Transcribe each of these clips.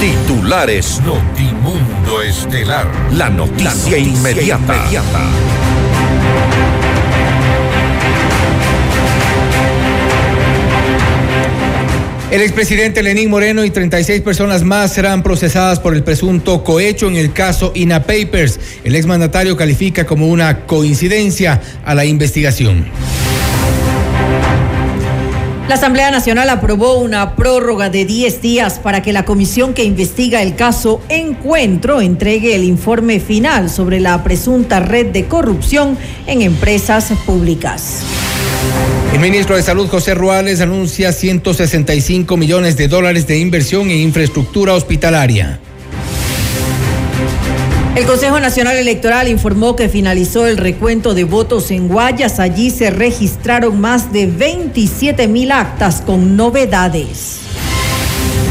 Titulares Notimundo Estelar. La noticia, inmediata. El expresidente Lenín Moreno y 36 personas más serán procesadas por el presunto cohecho en el caso INA Papers. El exmandatario califica como una coincidencia a la investigación. La Asamblea Nacional aprobó una prórroga de 10 días para que la comisión que investiga el caso Encuentro entregue el informe final sobre la presunta red de corrupción en empresas públicas. El ministro de Salud, José Ruales, anuncia 165 millones de dólares de inversión en infraestructura hospitalaria. El Consejo Nacional Electoral informó que finalizó el recuento de votos en Guayas. Allí se registraron más de 27 mil actas con novedades.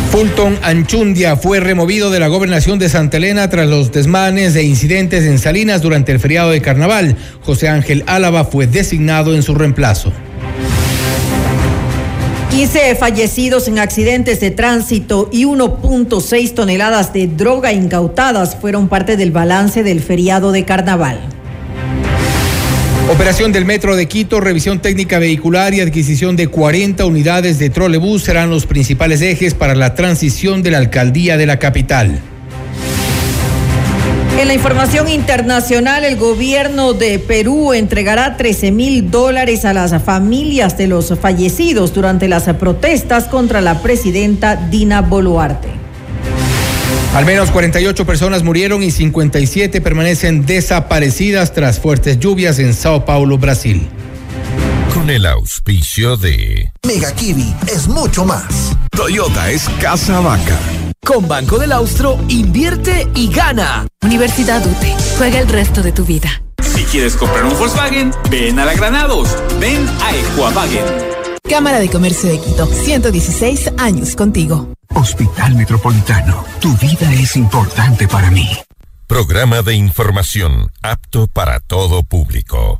Fulton Anchundia fue removido de la gobernación de Santa Elena tras los desmanes e incidentes en Salinas durante el feriado de carnaval. José Ángel Álava fue designado en su reemplazo. 15 fallecidos en accidentes de tránsito y 1.6 toneladas de droga incautadas fueron parte del balance del feriado de carnaval. Operación del Metro de Quito, revisión técnica vehicular y adquisición de 40 unidades de trolebús serán los principales ejes para la transición de la alcaldía de la capital. En la información internacional, el gobierno de Perú entregará 13 mil dólares a las familias de los fallecidos durante las protestas contra la presidenta Dina Boluarte. Al menos 48 personas murieron y 57 permanecen desaparecidas tras fuertes lluvias en Sao Paulo, Brasil. Con el auspicio de Mega Kiwi es mucho más. Toyota es Casa Vaca. Con Banco del Austro, invierte y gana. Universidad UTE. Juega el resto de tu vida. Si quieres comprar un Volkswagen, ven a la Granados. Ven a Equavagen. Cámara de Comercio de Quito. 116 años contigo. Hospital Metropolitano. Tu vida es importante para mí. Programa de información apto para todo público.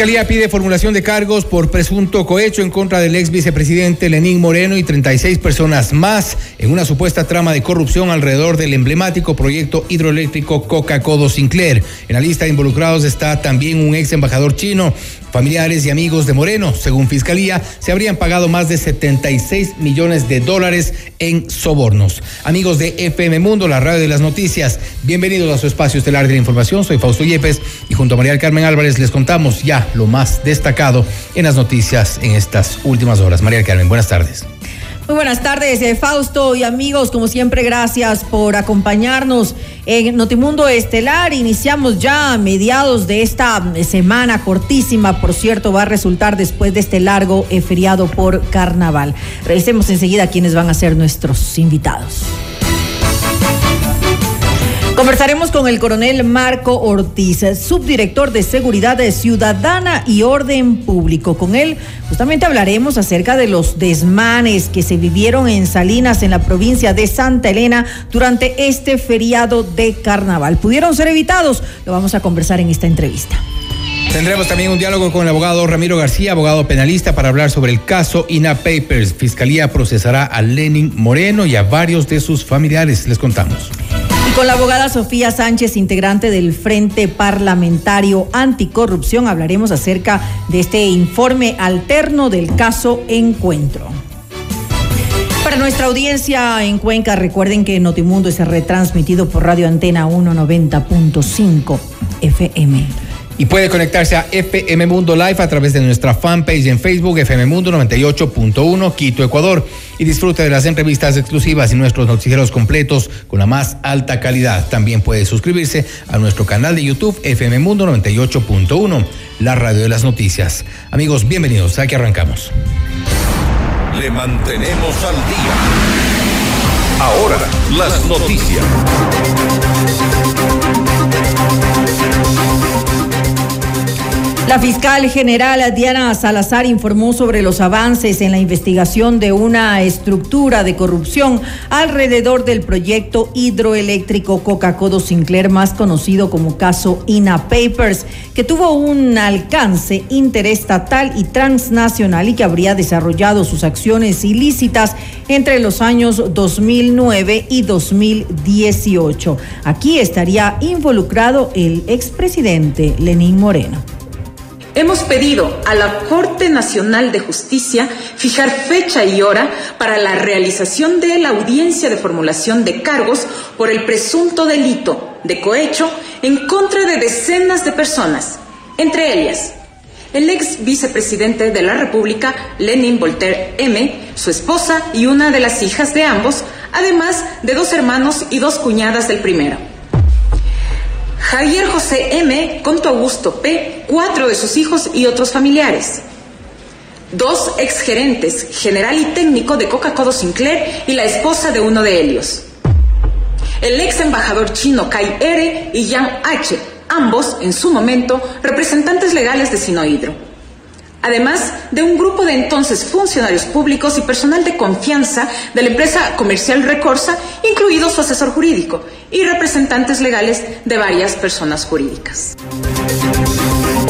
Fiscalía pide formulación de cargos por presunto cohecho en contra del ex vicepresidente Lenín Moreno y 36 personas más en una supuesta trama de corrupción alrededor del emblemático proyecto hidroeléctrico Coca-Codo Sinclair. En la lista de involucrados está también un ex embajador chino. Familiares y amigos de Moreno, según Fiscalía, se habrían pagado más de 76 millones de dólares en sobornos. Amigos de FM Mundo, la radio de las noticias, bienvenidos a su espacio estelar de la información. Soy Fausto Yepes y junto a María Carmen Álvarez les contamos ya lo más destacado en las noticias en estas últimas horas. María Carmen, buenas tardes. Muy buenas tardes, eh, Fausto y amigos. Como siempre, gracias por acompañarnos en Notimundo Estelar. Iniciamos ya a mediados de esta semana cortísima, por cierto, va a resultar después de este largo eh, feriado por carnaval. Revisemos enseguida quiénes van a ser nuestros invitados. Conversaremos con el coronel Marco Ortiz, subdirector de Seguridad Ciudadana y Orden Público. Con él justamente hablaremos acerca de los desmanes que se vivieron en Salinas, en la provincia de Santa Elena, durante este feriado de carnaval. ¿Pudieron ser evitados? Lo vamos a conversar en esta entrevista. Tendremos también un diálogo con el abogado Ramiro García, abogado penalista, para hablar sobre el caso INA Papers. Fiscalía procesará a Lenin Moreno y a varios de sus familiares. Les contamos. Y con la abogada Sofía Sánchez, integrante del Frente Parlamentario Anticorrupción, hablaremos acerca de este informe alterno del caso Encuentro. Para nuestra audiencia en Cuenca, recuerden que Notimundo es retransmitido por Radio Antena 190.5 FM. Y puede conectarse a FM Mundo Live a través de nuestra fanpage en Facebook, FM Mundo 98.1, Quito, Ecuador. Y disfrute de las entrevistas exclusivas y nuestros noticieros completos con la más alta calidad. También puede suscribirse a nuestro canal de YouTube, FM Mundo 98.1, la radio de las noticias. Amigos, bienvenidos. Aquí arrancamos. Le mantenemos al día. Ahora, las noticias. La fiscal general Diana Salazar informó sobre los avances en la investigación de una estructura de corrupción alrededor del proyecto hidroeléctrico Coca-Cola Sinclair, más conocido como caso INA Papers, que tuvo un alcance interestatal y transnacional y que habría desarrollado sus acciones ilícitas entre los años 2009 y 2018. Aquí estaría involucrado el expresidente Lenín Moreno. Hemos pedido a la Corte Nacional de Justicia fijar fecha y hora para la realización de la audiencia de formulación de cargos por el presunto delito de cohecho en contra de decenas de personas, entre ellas el ex vicepresidente de la República, Lenin Voltaire M., su esposa y una de las hijas de ambos, además de dos hermanos y dos cuñadas del primero. Javier José M., Conto Augusto P., cuatro de sus hijos y otros familiares. Dos exgerentes, general y técnico de Coca-Cola Sinclair y la esposa de uno de ellos. El ex embajador chino Kai R. y Yang H., ambos, en su momento, representantes legales de Sinohidro además de un grupo de entonces funcionarios públicos y personal de confianza de la empresa comercial Recorsa, incluido su asesor jurídico y representantes legales de varias personas jurídicas.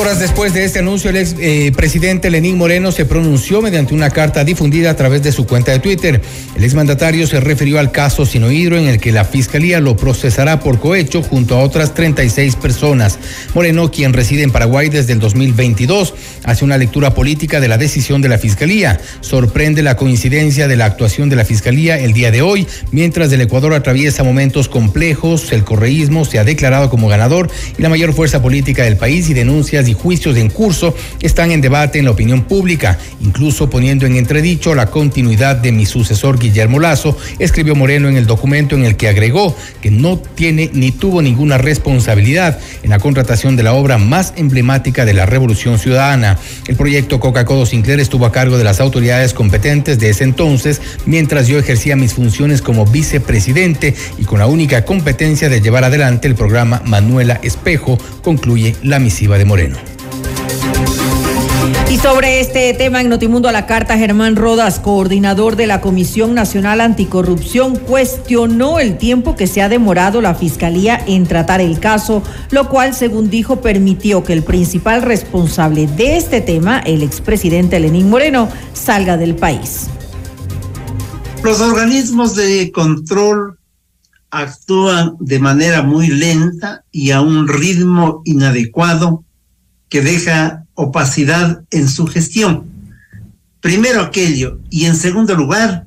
Horas después de este anuncio, el ex eh, presidente Lenín Moreno se pronunció mediante una carta difundida a través de su cuenta de Twitter. El exmandatario se refirió al caso Sinohidro en el que la fiscalía lo procesará por cohecho junto a otras 36 personas. Moreno, quien reside en Paraguay desde el 2022, hace una lectura política de la decisión de la fiscalía. Sorprende la coincidencia de la actuación de la fiscalía el día de hoy, mientras el Ecuador atraviesa momentos complejos, el correísmo se ha declarado como ganador y la mayor fuerza política del país y denuncias y juicios en curso están en debate en la opinión pública, incluso poniendo en entredicho la continuidad de mi sucesor Guillermo Lazo, escribió Moreno en el documento en el que agregó que no tiene ni tuvo ninguna responsabilidad en la contratación de la obra más emblemática de la Revolución Ciudadana. El proyecto Coca-Cola Sinclair estuvo a cargo de las autoridades competentes de ese entonces, mientras yo ejercía mis funciones como vicepresidente y con la única competencia de llevar adelante el programa Manuela Espejo, concluye la misiva de Moreno. Y sobre este tema en Notimundo a la carta, Germán Rodas, coordinador de la Comisión Nacional Anticorrupción, cuestionó el tiempo que se ha demorado la Fiscalía en tratar el caso, lo cual, según dijo, permitió que el principal responsable de este tema, el expresidente Lenín Moreno, salga del país. Los organismos de control actúan de manera muy lenta y a un ritmo inadecuado que deja opacidad en su gestión. Primero aquello y en segundo lugar,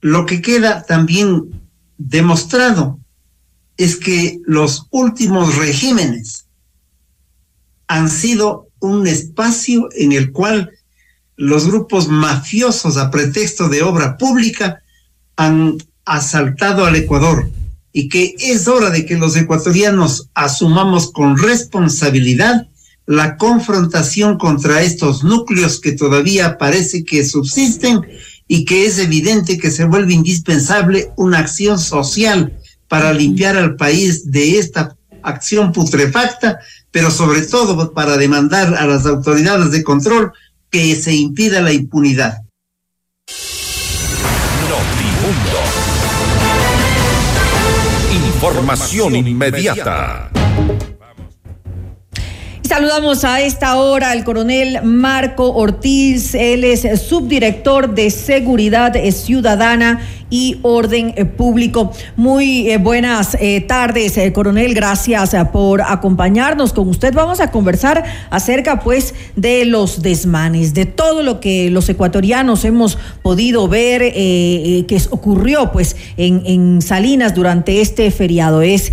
lo que queda también demostrado es que los últimos regímenes han sido un espacio en el cual los grupos mafiosos a pretexto de obra pública han asaltado al Ecuador y que es hora de que los ecuatorianos asumamos con responsabilidad la confrontación contra estos núcleos que todavía parece que subsisten y que es evidente que se vuelve indispensable una acción social para limpiar al país de esta acción putrefacta, pero sobre todo para demandar a las autoridades de control que se impida la impunidad. Información inmediata. Saludamos a esta hora al coronel Marco Ortiz, él es subdirector de Seguridad Ciudadana y Orden eh, Público. Muy eh, buenas eh, tardes, coronel. Gracias por acompañarnos. Con usted vamos a conversar acerca, pues, de los desmanes, de todo lo que los ecuatorianos hemos podido ver que ocurrió, pues, en, Salinas durante este feriado. Es,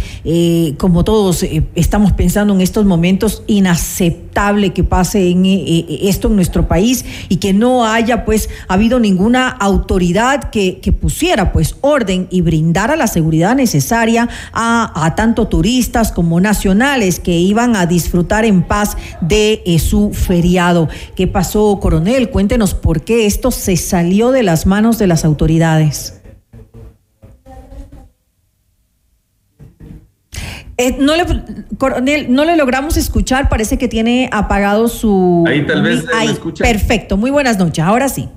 como todos estamos pensando en estos momentos, inaceptable que pase en, esto en nuestro país y que no haya, pues, habido ninguna autoridad que pusiera pues orden y brindara la seguridad necesaria a, tanto turistas como nacionales que iban a disfrutar en paz de eh, su feriado. ¿Qué pasó, coronel? Cuéntenos por qué esto se salió de las manos de las autoridades. Eh, no le, coronel, no le logramos escuchar, parece que tiene apagado su... Ahí tal vez Ahí, Perfecto, muy buenas noches, ahora sí.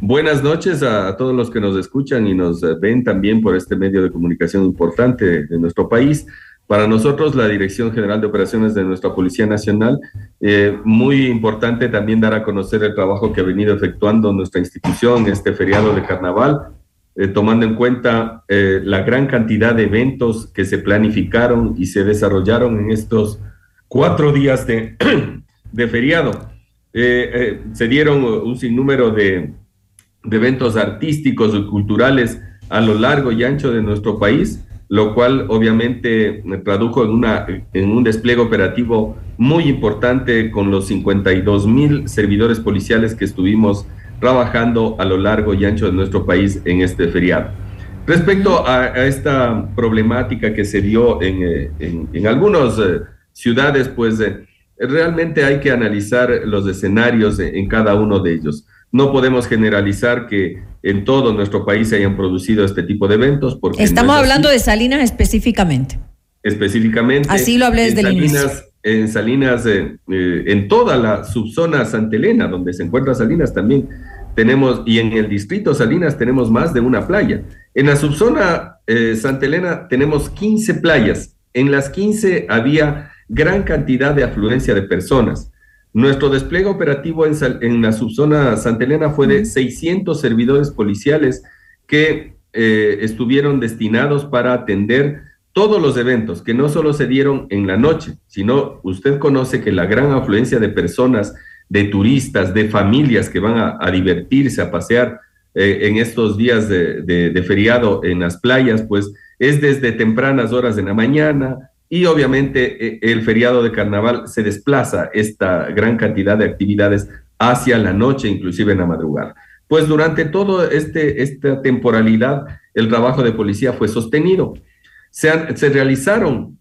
Buenas noches a, todos los que nos escuchan y nos eh, ven también por este medio de comunicación importante de nuestro país. Para nosotros, la Dirección General de Operaciones de nuestra Policía Nacional, eh, muy importante también dar a conocer el trabajo que ha venido efectuando nuestra institución este feriado de carnaval, eh, tomando en cuenta la gran cantidad de eventos que se planificaron y se desarrollaron en estos cuatro días de, de feriado. se dieron un sinnúmero de, de eventos artísticos y culturales a lo largo y ancho de nuestro país, lo cual obviamente me tradujo en, una, en un despliegue operativo muy importante con los 52 mil servidores policiales que estuvimos trabajando a lo largo y ancho de nuestro país en este feriado. Respecto a, esta problemática que se dio en, eh, en, algunas eh, ciudades, pues eh, realmente hay que analizar los escenarios en cada uno de ellos. No podemos generalizar que en todo nuestro país se hayan producido este tipo de eventos. Porque Estamos hablando de Salinas específicamente. Específicamente. Así lo hablé desde el inicio. En Salinas, eh, eh, en toda la subzona Santa Elena, donde se encuentra Salinas también, tenemos, y en el distrito Salinas tenemos más de una playa. En la subzona eh, Santa Elena tenemos 15 playas. En las 15 había gran cantidad de afluencia de personas. Nuestro despliegue operativo en, la subzona Santa Elena fue de 600 servidores policiales que eh, estuvieron destinados para atender todos los eventos, que no solo se dieron en la noche, sino usted conoce que la gran afluencia de personas, de turistas, de familias que van a, divertirse, a pasear eh, en estos días de, de feriado en las playas, pues es desde tempranas horas de la mañana, y obviamente eh, el feriado de carnaval se desplaza esta gran cantidad de actividades hacia la noche, inclusive en la madrugada. Pues durante toda este, esta temporalidad el trabajo de policía fue sostenido. Se, se realizaron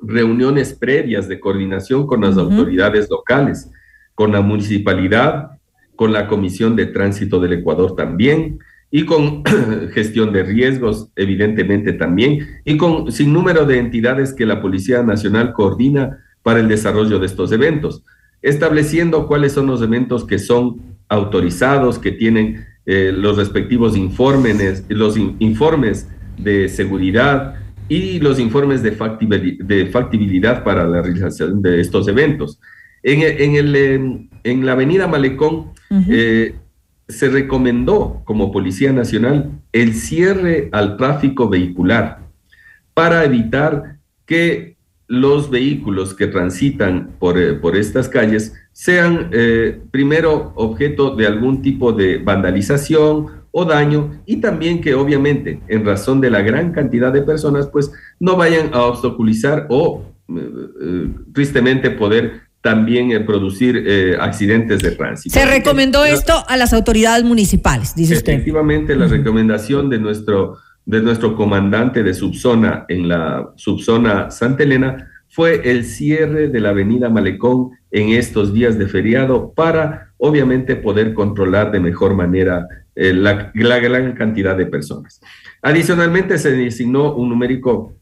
reuniones previas de coordinación con las autoridades locales, con la municipalidad, con la Comisión de Tránsito del Ecuador también, y con gestión de riesgos, evidentemente también, y con sin número de entidades que la Policía Nacional coordina para el desarrollo de estos eventos, estableciendo cuáles son los eventos que son autorizados, que tienen eh, los respectivos informes, los informes de seguridad y los informes de, factibilidad, para la realización de estos eventos. En, en, el, em, en la avenida Malecón, se recomendó como Policía Nacional el cierre al tráfico vehicular para evitar que los vehículos que transitan por, eh, por estas calles sean eh, primero objeto de algún tipo de vandalización o daño y también que obviamente en razón de la gran cantidad de personas pues no vayan a obstaculizar o eh, tristemente poder también producir eh, accidentes de tránsito. Se recomendó esto a las autoridades municipales, dice usted. Efectivamente, la recomendación de nuestro, de nuestro comandante de subzona en la subzona Santa Elena fue el cierre de la avenida Malecón en estos días de feriado para obviamente poder controlar de mejor manera eh, la, la gran cantidad de personas. Adicionalmente se designó un numérico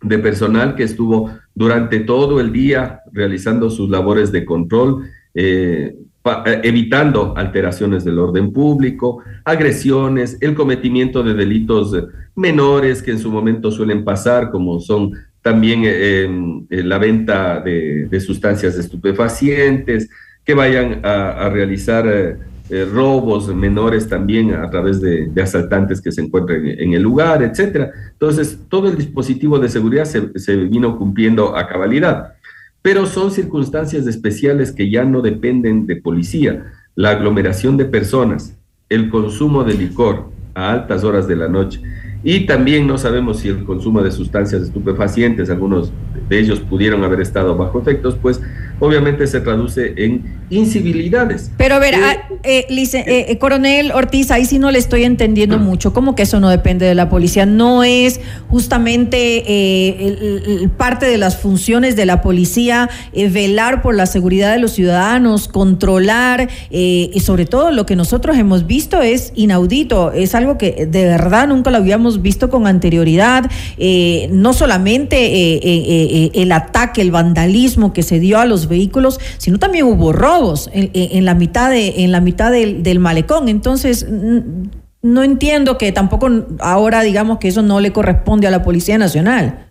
de personal que estuvo durante todo el día realizando sus labores de control, eh, eh, evitando alteraciones del orden público, agresiones, el cometimiento de delitos menores que en su momento suelen pasar, como son también eh, la venta de, sustancias estupefacientes, que vayan a, realizar eh, robos menores también a través de, asaltantes que se encuentran en, el lugar, etcétera. Entonces, todo el dispositivo de seguridad se, se vino cumpliendo a cabalidad. Pero son circunstancias especiales que ya no dependen de policía. La aglomeración de personas, el consumo de licor a altas horas de la noche, y también no sabemos si el consumo de sustancias estupefacientes, algunos de ellos pudieron haber estado bajo efectos, pues obviamente se traduce en incivilidades. Pero a ver, ah, eh, eh, eh, coronel Ortiz, ahí sí no le estoy entendiendo mucho. ¿Cómo que eso no depende de la policía? ¿No es justamente parte de las funciones de la policía velar por la seguridad de los ciudadanos, controlar y sobre todo lo que nosotros hemos visto es inaudito, es algo que de verdad nunca lo habíamos visto con anterioridad, no solamente el ataque, el vandalismo que se dio a los vehículos, sino también hubo robos en, la mitad, de, en la mitad del, malecón. Entonces, no entiendo que tampoco ahora digamos que eso no le corresponde a la Policía Nacional.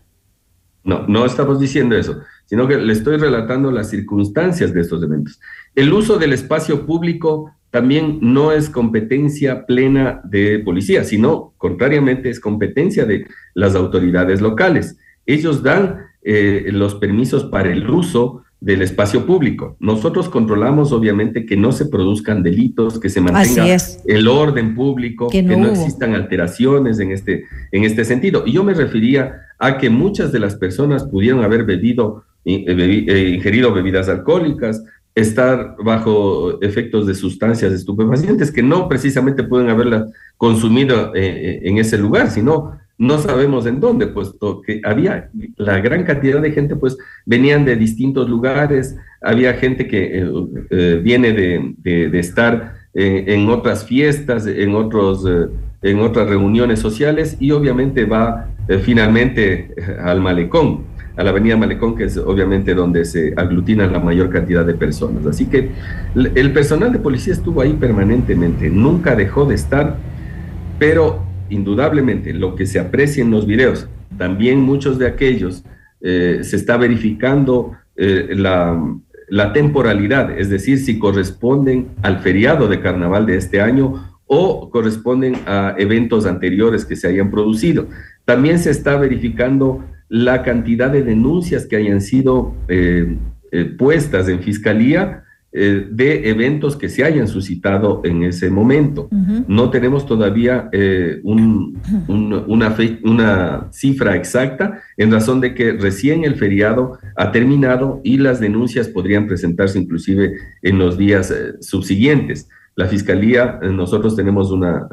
No, no estamos diciendo eso, sino que le estoy relatando las circunstancias de estos eventos. El uso del espacio público también no es competencia plena de policía, sino contrariamente es competencia de las autoridades locales. Ellos dan eh, los permisos para el uso del espacio público. Nosotros controlamos obviamente que no se produzcan delitos, que se mantenga el orden público, que no, existan alteraciones en este, en este sentido. Y yo me refería a que muchas de las personas pudieron haber bebido, eh, eh, ingerido bebidas alcohólicas, estar bajo efectos de sustancias estupefacientes que no precisamente pueden haberlas consumido en ese lugar, sino no sabemos en dónde, puesto que había la gran cantidad de gente, pues venían de distintos lugares, había gente que eh, eh, viene de, estar eh, en otras fiestas, en, otros, en otras reuniones sociales y obviamente va finalmente al malecón, a la avenida Malecón, que es obviamente donde se aglutina la mayor cantidad de personas. Así que el personal de policía estuvo ahí permanentemente, nunca dejó de estar, pero indudablemente lo que se aprecia en los videos, también muchos de aquellos eh, se está verificando eh, la, temporalidad, es decir, si corresponden al feriado de carnaval de este año o corresponden a eventos anteriores que se hayan producido. También se está verificando la cantidad de denuncias que hayan sido eh, puestas en fiscalía eh, de eventos que se hayan suscitado en ese momento. No tenemos todavía eh, una, una cifra exacta en razón de que recién el feriado ha terminado y las denuncias podrían presentarse inclusive en los días eh, subsiguientes. La Fiscalía, nosotros tenemos una,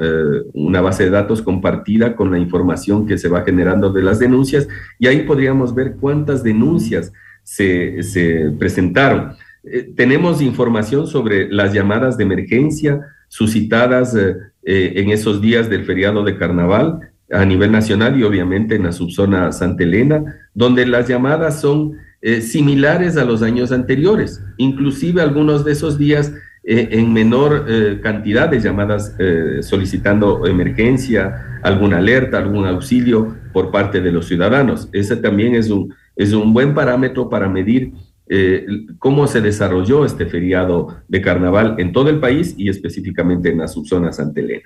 una base de datos compartida con la información que se va generando de las denuncias y ahí podríamos ver cuántas denuncias se, se presentaron. Eh, tenemos información sobre las llamadas de emergencia suscitadas eh, eh, en esos días del feriado de carnaval a nivel nacional y obviamente en la subzona Santa Elena, donde las llamadas son similares a los años anteriores, inclusive algunos de esos días en menor cantidad de llamadas solicitando emergencia, alguna alerta, algún auxilio por parte de los ciudadanos. Ese también es un, es un buen parámetro para medir eh, cómo se desarrolló este feriado de carnaval en todo el país y específicamente en la subzona Santa Elena.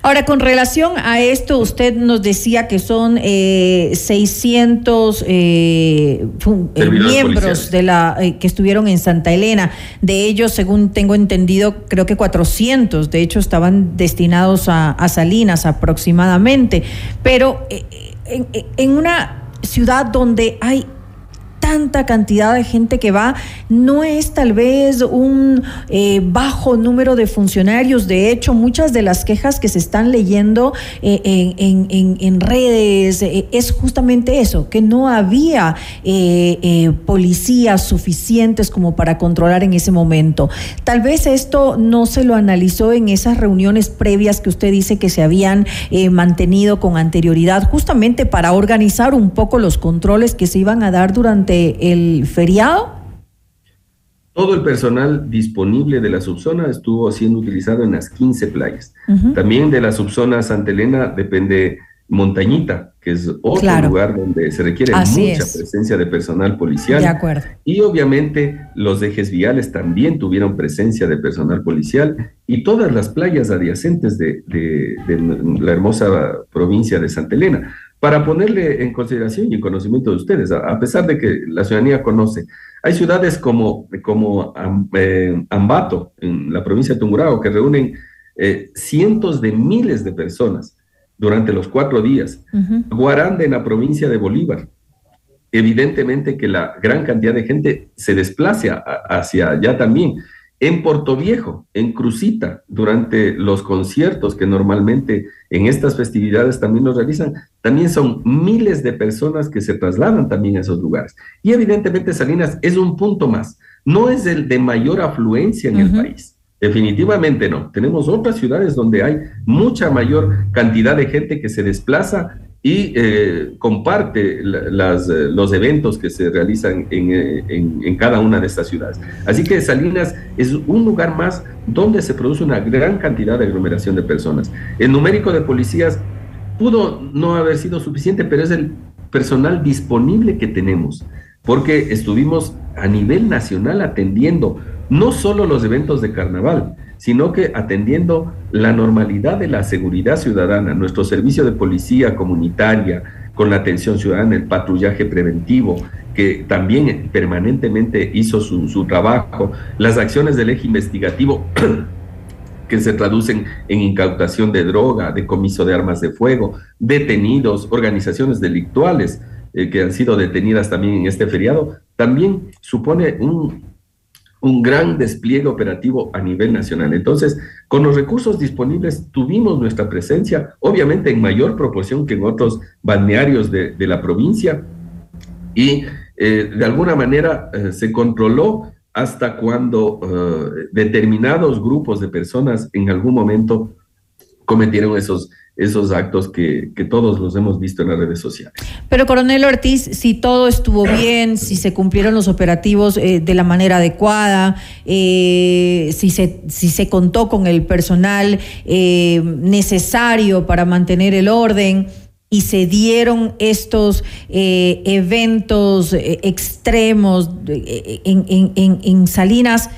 Ahora, con relación a esto, usted nos decía que son 600 eh, eh, miembros de la que estuvieron en Santa Elena. De ellos, según tengo entendido, creo que 400, de hecho, estaban destinados a, Salinas aproximadamente. Pero en una ciudad donde hay tanta cantidad de gente que va, no es tal vez un eh, bajo número de funcionarios. De hecho, muchas de las quejas que se están leyendo eh, en, redes eh, es justamente eso, que no había policías suficientes como para controlar en ese momento. Tal vez esto no se lo analizó en esas reuniones previas que usted dice que se habían mantenido con anterioridad, justamente para organizar un poco los controles que se iban a dar durante el feriado? Todo el personal disponible de la subzona estuvo siendo utilizado en las 15 playas. También de la subzona Santa Elena depende Montañita, que es otro lugar donde se requiere mucha presencia de personal policial. De acuerdo. Y obviamente los ejes viales también tuvieron presencia de personal policial y todas las playas adyacentes de, de la hermosa provincia de Santa Elena para ponerle en consideración y en conocimiento de ustedes, a, pesar de que la ciudadanía conoce. Hay ciudades como, como eh, Ambato, en la provincia de Tungurahua, que reúnen eh, cientos de miles de personas durante los cuatro días. Guaranda, en la provincia de Bolívar. Evidentemente que la gran cantidad de gente se desplace hacia allá también en Puerto Viejo, en Crucita, durante los conciertos que normalmente en estas festividades también nos realizan, también son miles de personas que se trasladan también a esos lugares. Y evidentemente Salinas es un punto más, no es el de mayor afluencia en el país. Definitivamente no. Tenemos otras ciudades donde hay mucha mayor cantidad de gente que se desplaza y eh, comparte las, eh, los eventos que se realizan eh, en, en, cada una de estas ciudades. Así que Salinas es un lugar más donde se produce una gran cantidad de aglomeración de personas. El numérico de policías pudo no haber sido suficiente, pero es el personal disponible que tenemos, porque estuvimos a nivel nacional atendiendo no solo los eventos de carnaval, sino que atendiendo la normalidad de la seguridad ciudadana, nuestro servicio de policía comunitaria, con la atención ciudadana, el patrullaje preventivo, que también permanentemente hizo su, trabajo, las acciones del eje investigativo que se traducen en incautación de droga, decomiso de armas de fuego, detenidos, organizaciones delictuales eh, que han sido detenidas también en este feriado, también supone un un gran despliegue operativo a nivel nacional. Entonces, con los recursos disponibles tuvimos nuestra presencia, obviamente en mayor proporción que en otros balnearios de, la provincia, y eh, de alguna manera eh, se controló hasta cuando eh, determinados grupos de personas en algún momento cometieron esos esos actos que, todos los hemos visto en las redes sociales. Pero coronel Ortiz, si todo estuvo bien, si se cumplieron los operativos eh, de la manera adecuada, eh, si, se, si se contó con el personal eh, necesario para mantener el orden, y se dieron estos eventos extremos en, en, en, Salinas,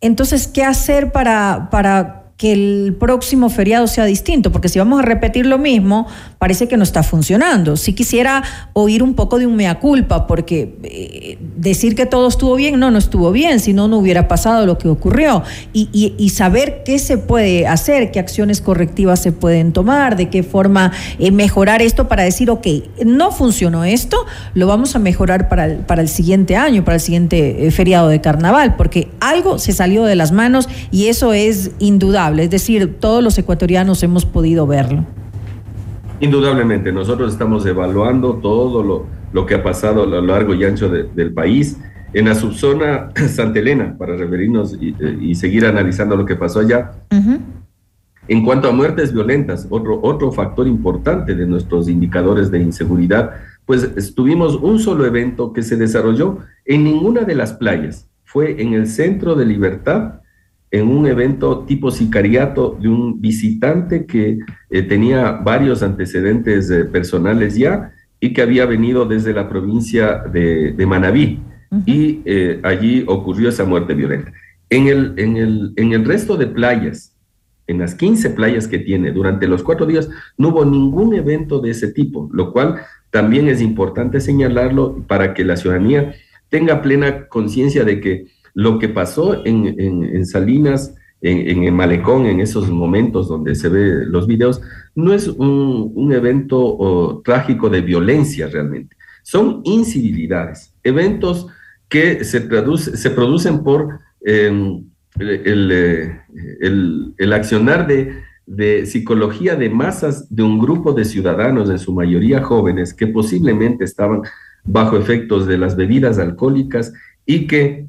entonces, ¿qué hacer para, para que el próximo feriado sea distinto, porque si vamos a repetir lo mismo, parece que no está funcionando. Si quisiera oír un poco de un mea culpa, porque eh, decir que todo estuvo bien, no, no estuvo bien, si no, no hubiera pasado lo que ocurrió. Y, saber qué se puede hacer, qué acciones correctivas se pueden tomar, de qué forma eh, mejorar esto para decir, ok, no funcionó esto, lo vamos a mejorar para el, para el siguiente año, para el siguiente eh, feriado de carnaval, porque algo se salió de las manos y eso es indudable es decir, todos los ecuatorianos hemos podido verlo. Indudablemente, nosotros estamos evaluando todo lo, lo que ha pasado a lo largo y ancho del país. En la subzona Santa Elena, para referirnos y, seguir analizando lo que pasó allá. En cuanto a muertes violentas, otro, otro factor importante de nuestros indicadores de inseguridad, pues tuvimos un solo evento que se desarrolló en ninguna de las playas. Fue en el Centro de Libertad en un evento tipo sicariato de un visitante que eh, tenía varios antecedentes eh, personales ya y que había venido desde la provincia de, de Manabí. Y eh, allí ocurrió esa muerte violenta. En el, en, el, en el resto de playas, en las 15 playas que tiene, durante los cuatro días, no hubo ningún evento de ese tipo, lo cual también es importante señalarlo para que la ciudadanía tenga plena conciencia de que lo que pasó en, Salinas, en, el malecón, en esos momentos donde se ve los videos, no es un, evento trágico de violencia realmente. Son incivilidades, eventos que se, se producen por em, eh, el, accionar de, de psicología de masas de un grupo de ciudadanos, en su mayoría jóvenes, que posiblemente estaban bajo efectos de las bebidas alcohólicas y que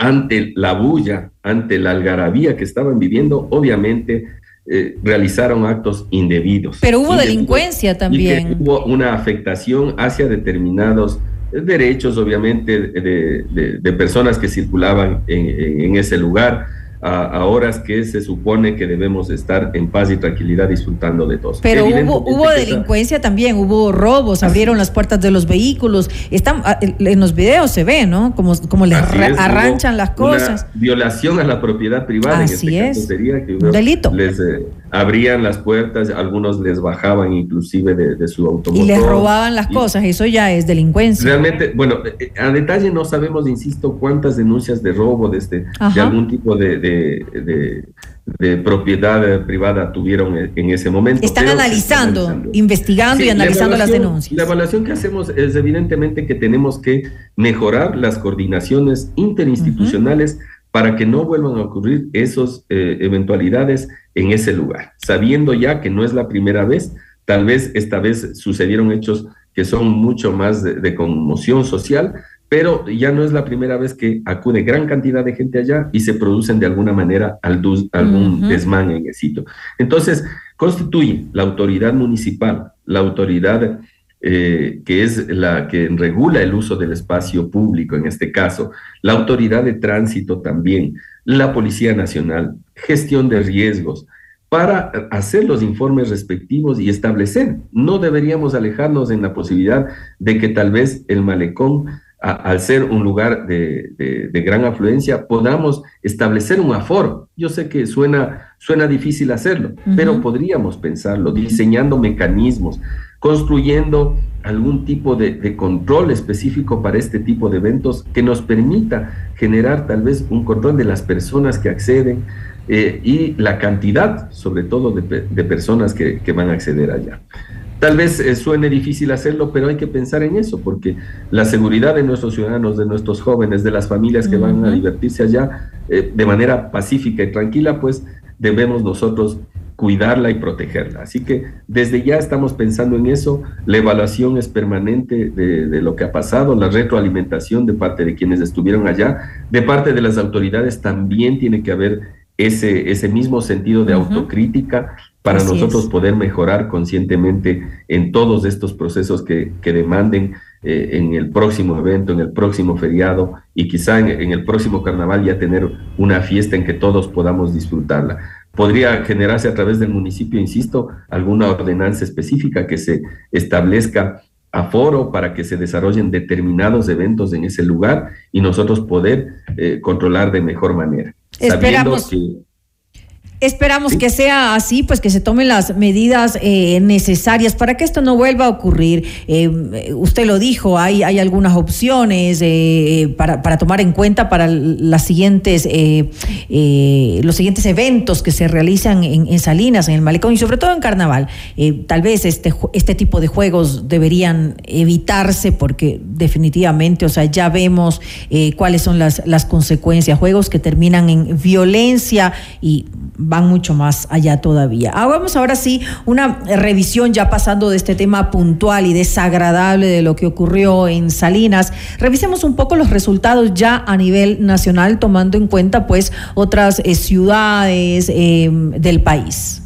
ante la bulla, ante la algarabía que estaban viviendo, obviamente eh, realizaron actos indebidos. Pero hubo delincuencia también. hubo una afectación hacia determinados derechos, obviamente, de, personas que circulaban en, ese lugar. A, horas que se supone que debemos estar en paz y tranquilidad disfrutando de todos. Pero hubo, hubo delincuencia también, hubo robos, abrieron las puertas de los vehículos. Están, ah, en los videos se ve, ¿no? Como, como les arranchan las cosas. violación a la propiedad privada. Así en este es. sería que delito. Les eh, abrían las puertas, algunos les bajaban inclusive de, su automóvil. Y les robaban las cosas, eso ya es delincuencia. Realmente, bueno, eh, a detalle no sabemos, insisto, cuántas denuncias de robo de, este, de algún tipo de de, propiedad privada tuvieron en ese momento. Están analizando, investigando y analizando las denuncias. La evaluación que hacemos es evidentemente que tenemos que mejorar las coordinaciones interinstitucionales para que no vuelvan a ocurrir esas eh, eventualidades en ese lugar, sabiendo ya que no es la primera vez, tal vez esta vez sucedieron hechos que son mucho más de conmoción social, pero ya no es la primera vez que acude gran cantidad de gente allá y se producen de alguna manera algún desmán en el sitio. Entonces, constituye la autoridad municipal, la autoridad eh, que es la que regula el uso del espacio público en este caso, la autoridad de tránsito también, la Policía Nacional, gestión de riesgos, para hacer los informes respectivos y establecer. No deberíamos alejarnos en la posibilidad de que tal vez el malecón al ser un lugar de, gran afluencia, podamos establecer un aforo. Yo sé que suena, suena difícil hacerlo, pero podríamos pensarlo, diseñando mecanismos, construyendo algún tipo de, control específico para este tipo de eventos que nos permita generar tal vez un control de las personas que acceden eh, y la cantidad, sobre todo, de, personas que, que van a acceder allá. Tal vez eh, suene difícil hacerlo, pero hay que pensar en eso, porque la seguridad de nuestros ciudadanos, de nuestros jóvenes, de las familias que van a divertirse allá eh, de manera pacífica y tranquila, pues debemos nosotros cuidarla y protegerla. Así que desde ya estamos pensando en eso, la evaluación es permanente de, lo que ha pasado, la retroalimentación de parte de quienes estuvieron allá, de parte de las autoridades también tiene que haber ese, ese mismo sentido de autocrítica para nosotros poder mejorar conscientemente en todos estos procesos que, demanden eh, en el próximo evento, en el próximo feriado y quizá en, el próximo carnaval ya tener una fiesta en que todos podamos disfrutarla. Podría generarse a través del municipio, insisto, alguna ordenanza específica que se establezca aforo para que se desarrollen determinados eventos en ese lugar y nosotros poder eh, controlar de mejor manera. Esperamos. que, Esperamos que sea así, pues que se tomen las medidas eh, necesarias para que esto no vuelva a ocurrir. Eh, usted lo dijo, hay, hay algunas opciones eh, para, para, tomar en cuenta para las siguientes, los siguientes eventos que se realizan en, Salinas, en el Malecón y sobre todo en Carnaval. tal vez este, este tipo de juegos deberían evitarse porque definitivamente, o sea, ya vemos cuáles son las, las consecuencias, juegos que terminan en violencia y van mucho más allá todavía. Hagamos ahora sí una revisión ya pasando de este tema puntual y desagradable de lo que ocurrió en Salinas. Revisemos un poco los resultados ya a nivel nacional, tomando en cuenta pues otras eh, ciudades em, del país.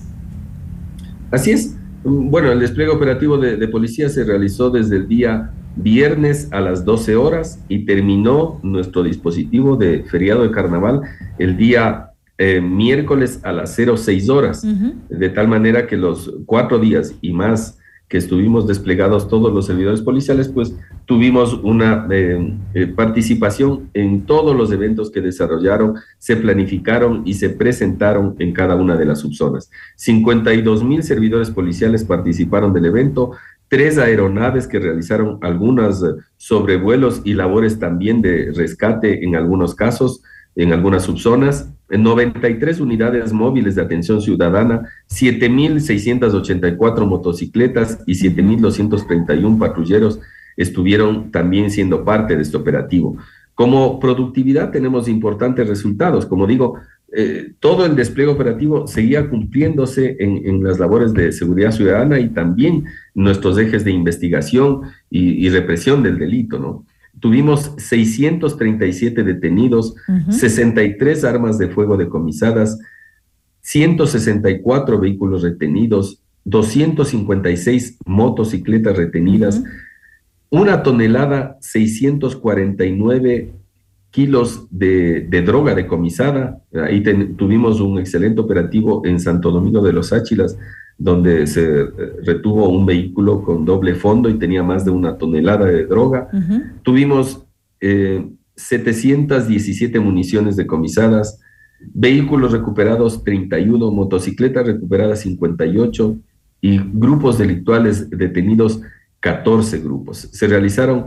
Así es. Bueno, el despliegue operativo de policía se realizó desde el día viernes a las 12 horas y terminó nuestro dispositivo de feriado de carnaval el día eh, miércoles a las 06 horas, de tal manera que los cuatro días y más que estuvimos desplegados todos los servidores policiales, pues tuvimos una eh, eh, participación en todos los eventos que desarrollaron, se planificaron y se presentaron en cada una de las subzonas. 52 mil servidores policiales participaron del evento, tres aeronaves que realizaron algunas sobrevuelos y labores también de rescate en algunos casos, en algunas subzonas, 93 unidades móviles de atención ciudadana, 7.684 motocicletas y 7.231 patrulleros estuvieron también siendo parte de este operativo. Como productividad tenemos importantes resultados. Como digo, eh, todo el despliegue operativo seguía cumpliéndose en, las labores de seguridad ciudadana y también nuestros ejes de investigación y, y represión del delito, ¿no? Tuvimos 637 detenidos, 63 armas de fuego decomisadas, 164 vehículos retenidos, 256 motocicletas retenidas, una tonelada 649 kilos de, droga decomisada. Ahí tuvimos un excelente operativo en Santo Domingo de los Áchilas, donde se eh, retuvo un vehículo con doble fondo y tenía más de una tonelada de droga. Tuvimos 717 eh, municiones decomisadas, vehículos recuperados 31, motocicletas recuperadas 58 y grupos delictuales detenidos 14 grupos. Se realizaron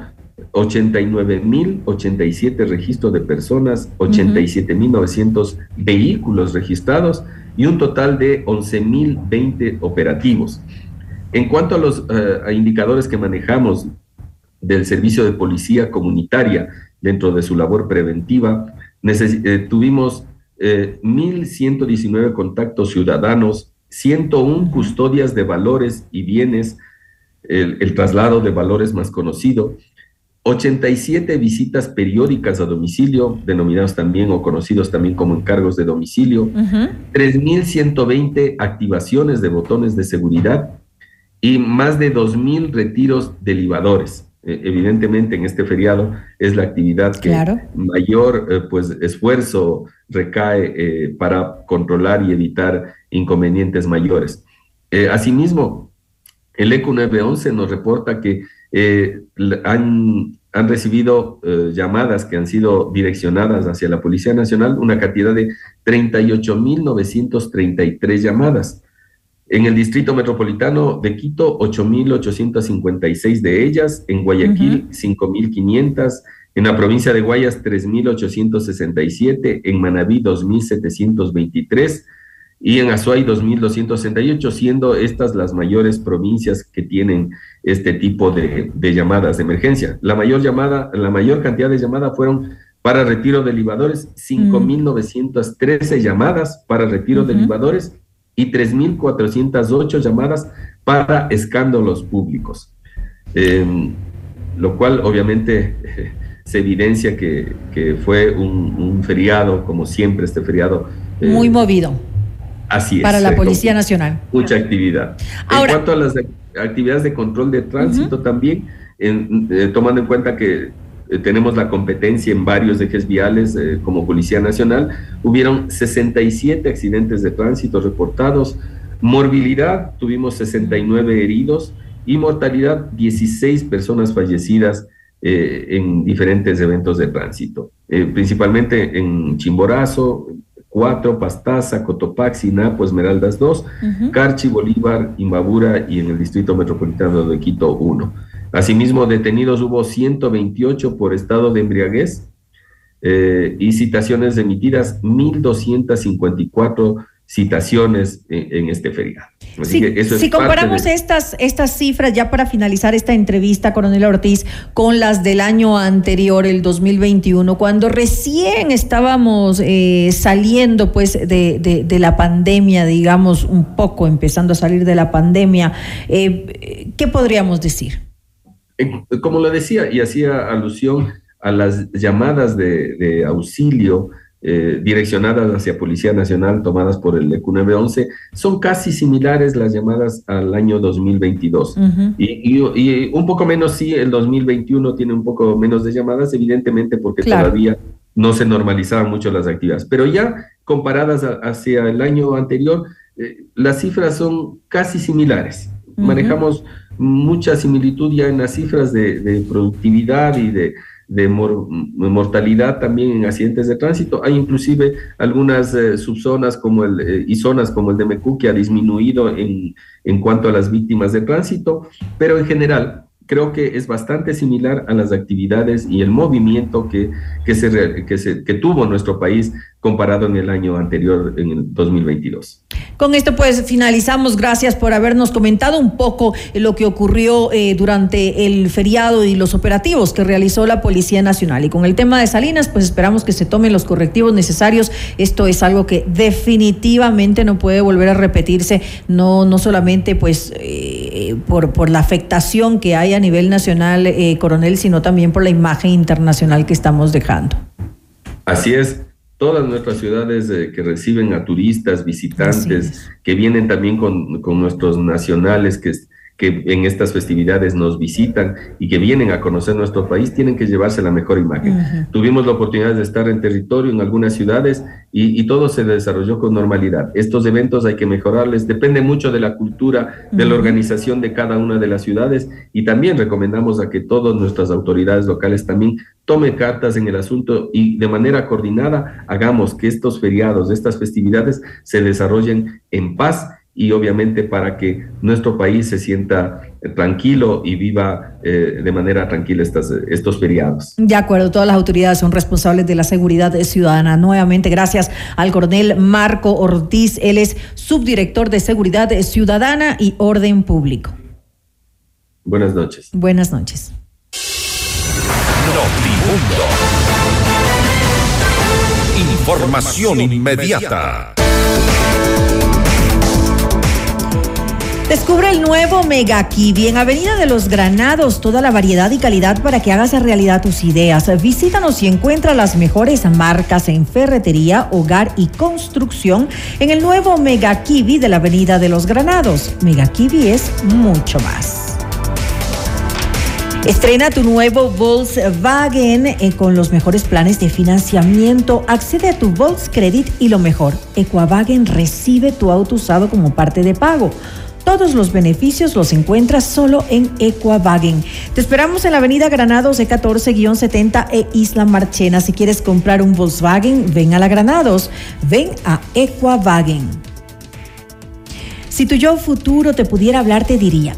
89.087 registros de personas, 87.900 vehículos registrados y un total de 11.020 operativos. En cuanto a los eh, indicadores que manejamos del servicio de policía comunitaria dentro de su labor preventiva, eh, tuvimos 1.119 eh, contactos ciudadanos, 101 custodias de valores y bienes, el traslado de valores más conocido, 87 visitas periódicas a domicilio, denominados también o conocidos también como encargos de domicilio, 3.120 activaciones de botones de seguridad y más de 2.000 retiros de libadores. E, evidentemente en este feriado es la actividad que mayor eh, pues, esfuerzo recae eh, para controlar y evitar inconvenientes mayores. Eh, asimismo, el ECU 911 nos reporta que eh, han, han, recibido eh, llamadas que han sido direccionadas hacia la Policía Nacional, una cantidad de 38.933 llamadas. En el Distrito Metropolitano de Quito, 8.856 de ellas, en Guayaquil, 5.500, en la provincia de Guayas, 3.867, en Manabí, 2.723, y en Azuay 2.268, siendo estas las mayores provincias que tienen este tipo de, llamadas de emergencia. La mayor llamada, la mayor cantidad de llamadas fueron para retiro de libadores, 5.913 llamadas para retiro de libadores y 3.408 llamadas para escándalos públicos. Em, lo cual obviamente se evidencia que, fue un, feriado, como siempre este feriado. Muy eh, movido Así es. Para la Policía Nacional. Mucha actividad. en cuanto a las actividades de control de tránsito también, eh, tomando en cuenta que eh, tenemos la competencia en varios ejes viales eh, como Policía Nacional, hubieron 67 accidentes de tránsito reportados, morbilidad, tuvimos 69 heridos y mortalidad, 16 personas fallecidas en diferentes eventos de tránsito, principalmente en Chimborazo, 4, Pastaza, Cotopaxi, Napo, Esmeraldas 2, Carchi, Bolívar, Imbabura y en el Distrito Metropolitano de Quito 1. Asimismo, detenidos hubo 128 por estado de embriaguez eh, y citaciones emitidas 1.254 citaciones en, este feriado. si comparamos estas, estas cifras, ya para finalizar esta entrevista, coronel Ortiz, con las del año anterior, el 2021, cuando recién estábamos eh, saliendo pues de, de, la pandemia, digamos, un poco empezando a salir de la pandemia, eh, ¿qué podríamos decir? Como lo decía y hacía alusión a las llamadas de auxilio, eh, direccionadas hacia Policía Nacional tomadas por el EQ 911 son casi similares las llamadas al año 2022. y, un poco menos, sí, el 2021 tiene un poco menos de llamadas, evidentemente porque todavía no se normalizaban mucho las actividades. Pero ya comparadas hacia el año anterior, eh, las cifras son casi similares. Manejamos mucha similitud ya en las cifras de productividad y de de mortalidad también en accidentes de tránsito. Hay inclusive algunas eh, subzonas como el, eh, y zonas como el de Mecú que ha disminuido en, en cuanto a las víctimas de tránsito, pero en general creo que es bastante similar a las actividades y el movimiento que, que, se, que, se, que tuvo nuestro país comparado en el año anterior, en el 2022. Con esto pues finalizamos. Gracias por habernos comentado un poco lo que ocurrió eh, durante el feriado y los operativos que realizó la Policía Nacional. Y con el tema de Salinas, pues esperamos que se tomen los correctivos necesarios. Esto es algo que definitivamente no puede volver a repetirse, no, no solamente pues eh, por, por la afectación que hay a nivel nacional, eh, coronel, sino también por la imagen internacional que estamos dejando. Así es todas nuestras ciudades eh, que reciben a turistas, visitantes, que vienen también con, nuestros nacionales que, que en estas festividades nos visitan y que vienen a conocer nuestro país tienen que llevarse la mejor imagen. Tuvimos la oportunidad de estar en territorio en algunas ciudades y, todo se desarrolló con normalidad. Estos eventos hay que mejorarles, depende mucho de la cultura, de la organización de cada una de las ciudades y también recomendamos a que todas nuestras autoridades locales también tomen cartas en el asunto y de manera coordinada hagamos que estos feriados, estas festividades se desarrollen en paz y obviamente para que nuestro país se sienta eh, tranquilo y viva eh, de manera tranquila estas, estos feriados. De acuerdo, todas las autoridades son responsables de la seguridad ciudadana. Nuevamente, gracias al coronel Marco Ortiz, él es subdirector de Seguridad Ciudadana y Orden Público. Buenas noches. Buenas noches. Información inmediata. Descubre el nuevo Mega Kiwi en Avenida de los Granados, toda la variedad y calidad para que hagas realidad tus ideas. Visítanos y encuentra las mejores marcas en ferretería, hogar y construcción en el nuevo Mega Kiwi de la Avenida de los Granados. Mega Kiwi es mucho más. Estrena tu nuevo Volkswagen eh, con los mejores planes de financiamiento. Accede a tu Volkscredit y lo mejor, Equavagen recibe tu auto usado como parte de pago. Todos los beneficios los encuentras solo en Equavagen. Te esperamos en la avenida Granados e 14-70 e Isla Marchena. Si quieres comprar un Volkswagen, ven a la Granados. Ven a Equavagen. Si tu yo futuro te pudiera hablar, te diría,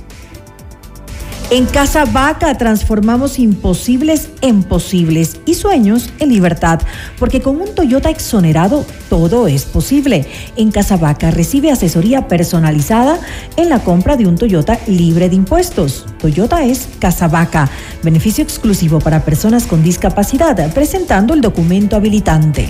En Casa Vaca transformamos imposibles en posibles y sueños en libertad, porque con un Toyota exonerado todo es posible. En Casa Vaca recibe asesoría personalizada en la compra de un Toyota libre de impuestos. Toyota es Casa Vaca, beneficio exclusivo para personas con discapacidad, presentando el documento habilitante.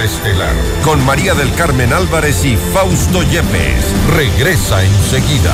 Estelar. Con María del Carmen Álvarez y Fausto Yepes. Regresa enseguida.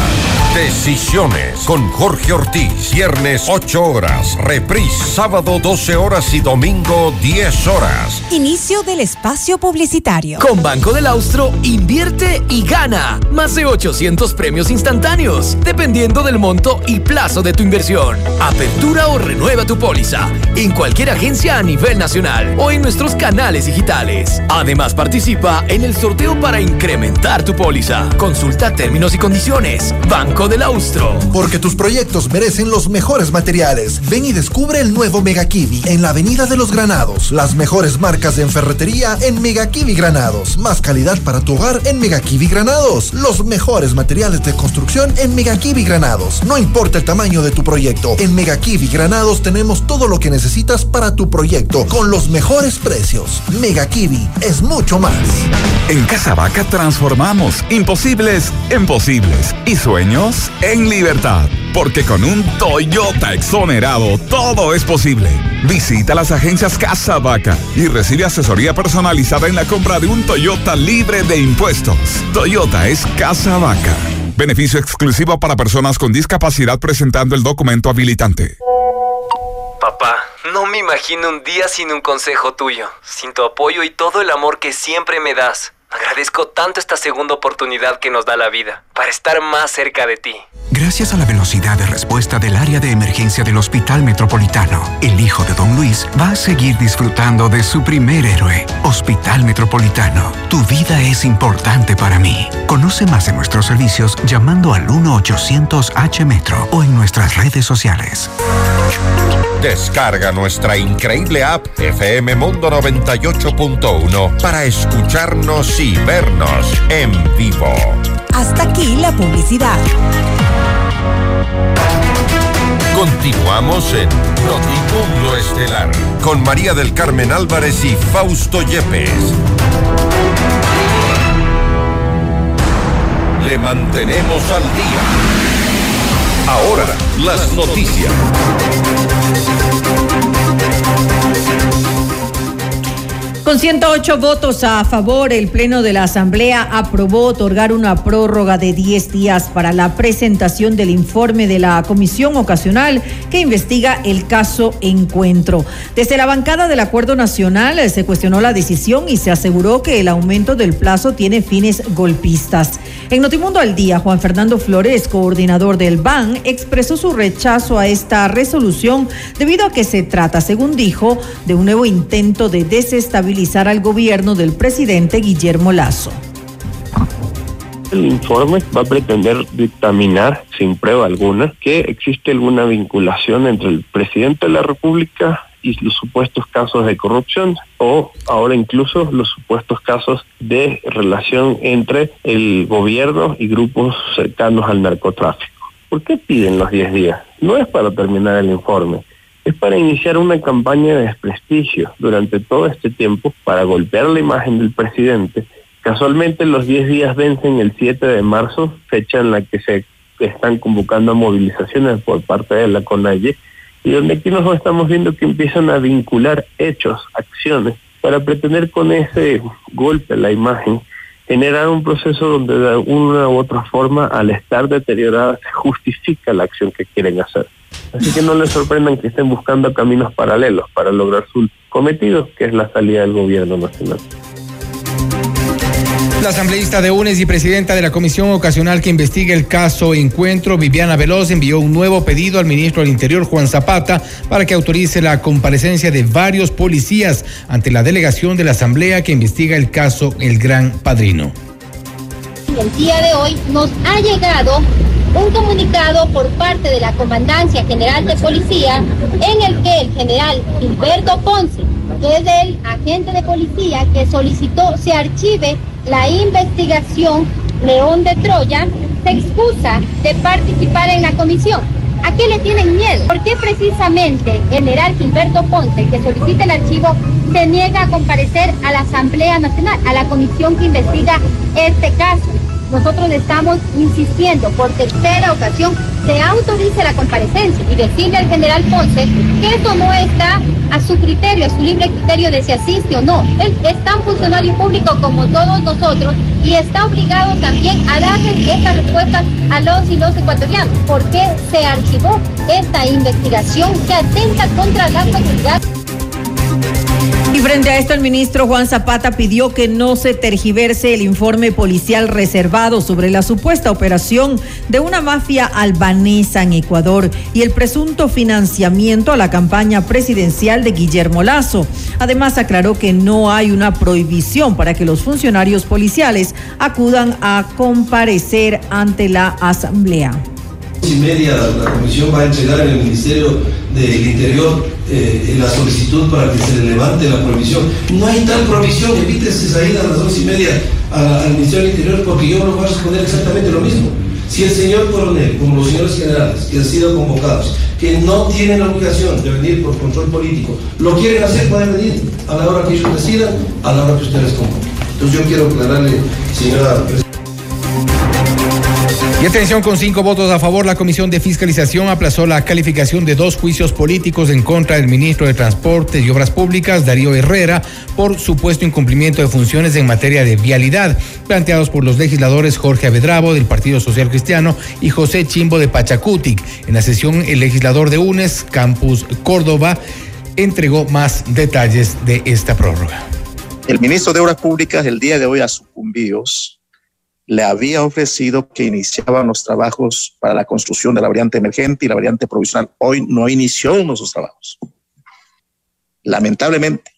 Decisiones con Jorge Ortiz. Viernes 8 horas. Reprise sábado 12 horas y domingo 10 horas. Inicio del espacio publicitario. Con Banco del Austro, invierte y gana. Más de 800 premios instantáneos, dependiendo del monto y plazo de tu inversión. Apertura o renueva tu póliza en cualquier agencia a nivel nacional o en nuestros canales digitales. Además, participa en el sorteo para incrementar tu póliza. Consulta términos y condiciones. Banco del Austro. Porque tus proyectos merecen los mejores materiales. Ven y descubre el nuevo Mega Kiwi en la Avenida de los Granados. Las mejores marcas de ferretería en Mega Kiwi Granados. Más calidad para tu hogar en Mega Kiwi Granados. Los mejores materiales de construcción en Mega Kiwi Granados. No importa el tamaño de tu proyecto. En Mega Kiwi Granados tenemos todo lo que necesitas para tu proyecto con los mejores precios. Mega Kiwi es mucho más. En Casa Vaca transformamos imposibles en posibles y sueños en libertad. Porque con un Toyota exonerado todo es posible. Visita las agencias Casa Vaca y recibe asesoría personalizada en la compra de un Toyota libre de impuestos. Toyota es Casa Vaca. Beneficio exclusivo para personas con discapacidad presentando el documento habilitante. Papá, no me imagino un día sin un consejo tuyo, sin tu apoyo y todo el amor que siempre me das. Agradezco tanto esta segunda oportunidad que nos da la vida para estar más cerca de ti. Gracias a la velocidad de respuesta del área de emergencia del Hospital Metropolitano, el hijo de Don Luis va a seguir disfrutando de su primer héroe. Hospital Metropolitano, tu vida es importante para mí. Conoce más de nuestros servicios llamando al 1-800-H-Metro o en nuestras redes sociales. Descarga nuestra increíble app FM Mundo 98.1 para escucharnos y vernos en vivo. Hasta aquí la publicidad. Continuamos en Notimundo Estelar con María del Carmen Álvarez y Fausto Yepes. Le mantenemos al día. Ahora, las noticias. Con 108 votos a favor, el Pleno de la Asamblea aprobó otorgar una prórroga de 10 días para la presentación del informe de la Comisión Ocasional que investiga el caso Encuentro. Desde la bancada del Acuerdo Nacional se cuestionó la decisión y se aseguró que el aumento del plazo tiene fines golpistas. En Notimundo al Día, Juan Fernando Flores, coordinador del BAN, expresó su rechazo a esta resolución debido a que se trata, según dijo, de un nuevo intento de al gobierno del presidente Guillermo Lazo. El informe va a pretender dictaminar, sin prueba alguna, que existe alguna vinculación entre el presidente de la República y los supuestos casos de corrupción o ahora incluso los supuestos casos de relación entre el gobierno y grupos cercanos al narcotráfico. ¿Por qué piden los 10 días? No es para terminar el informe, es para iniciar una campaña de desprestigio durante todo este tiempo para golpear la imagen del presidente. Casualmente los 10 días vencen el 7 de marzo, fecha en la que se están convocando a movilizaciones por parte de la CONAIE, y donde aquí nos estamos viendo que empiezan a vincular hechos, acciones, para pretender con ese golpe la imagen generar un proceso donde de una u otra forma, al estar deteriorada, se justifica la acción que quieren hacer. Así que no les sorprendan que estén buscando caminos paralelos para lograr su cometido, que es la salida del gobierno nacional. La asambleísta de UNES y presidenta de la comisión ocasional que investiga el caso Encuentro, Viviana Veloz, envió un nuevo pedido al ministro del Interior, Juan Zapata, para que autorice la comparecencia de varios policías ante la delegación de la asamblea que investiga el caso El Gran Padrino. El día de hoy nos ha llegado un comunicado por parte de la Comandancia General de Policía en el que el general Gilberto Ponce, que es el agente de policía que solicitó se archive la investigación León de Troya, se excusa de participar en la comisión. ¿A qué le tienen miedo? ¿Por qué precisamente general Gilberto Ponce, que solicita el archivo, se niega a comparecer a la Asamblea Nacional, a la comisión que investiga este caso? Nosotros estamos insistiendo por tercera ocasión se autorice la comparecencia y decirle al general Ponce que eso no está a su criterio, a su libre criterio de si asiste o no. Él es tan funcionario público como todos nosotros y está obligado también a darle esta respuesta a los y los ecuatorianos. ¿Por qué se archivó esta investigación que atenta contra la seguridad? Y frente a esto, el ministro Juan Zapata pidió que no se tergiverse el informe policial reservado sobre la supuesta operación de una mafia albanesa en Ecuador y el presunto financiamiento a la campaña presidencial de Guillermo Lazo. Además, aclaró que no hay una prohibición para que los funcionarios policiales acudan a comparecer ante la Asamblea y media la comisión va a entregar en el Ministerio del Interior eh, la solicitud para que se le levante la prohibición. No hay tal prohibición, evítese salir a las dos y media al Ministerio del Interior porque yo no voy a responder exactamente lo mismo. Si el señor coronel, como los señores generales que han sido convocados, que no tienen la obligación de venir por control político, lo quieren hacer, pueden venir a la hora que ellos decidan, a la hora que ustedes convoquen. Entonces yo quiero aclararle, señora presidenta. Y atención, con cinco votos a favor, la Comisión de Fiscalización aplazó la calificación de dos juicios políticos en contra del ministro de Transportes y Obras Públicas, Darío Herrera, por supuesto incumplimiento de funciones en materia de vialidad, planteados por los legisladores Jorge Avedrabo del Partido Social Cristiano y José Chimbo de Pachacutic. En la sesión, el legislador de UNES, Campus Córdoba, entregó más detalles de esta prórroga. El ministro de Obras Públicas el día de hoy a sucumbidos le había ofrecido que iniciaban los trabajos para la construcción de la variante emergente y la variante provisional. Hoy no inició esos trabajos. Lamentablemente,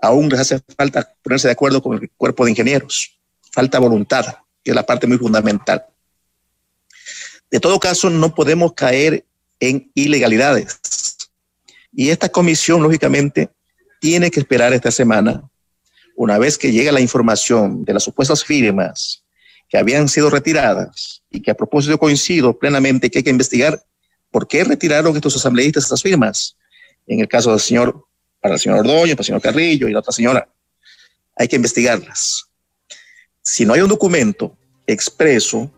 aún les hace falta ponerse de acuerdo con el cuerpo de ingenieros. Falta voluntad, que es la parte muy fundamental. De todo caso, no podemos caer en ilegalidades. Y esta comisión, lógicamente, tiene que esperar esta semana, una vez que llegue la información de las supuestas firmas que habían sido retiradas y que a propósito coincido plenamente que hay que investigar por qué retiraron estos asambleístas estas firmas. En el caso del señor, para el señor Ordóñez, para el señor Carrillo y la otra señora, hay que investigarlas. Si no hay un documento expreso,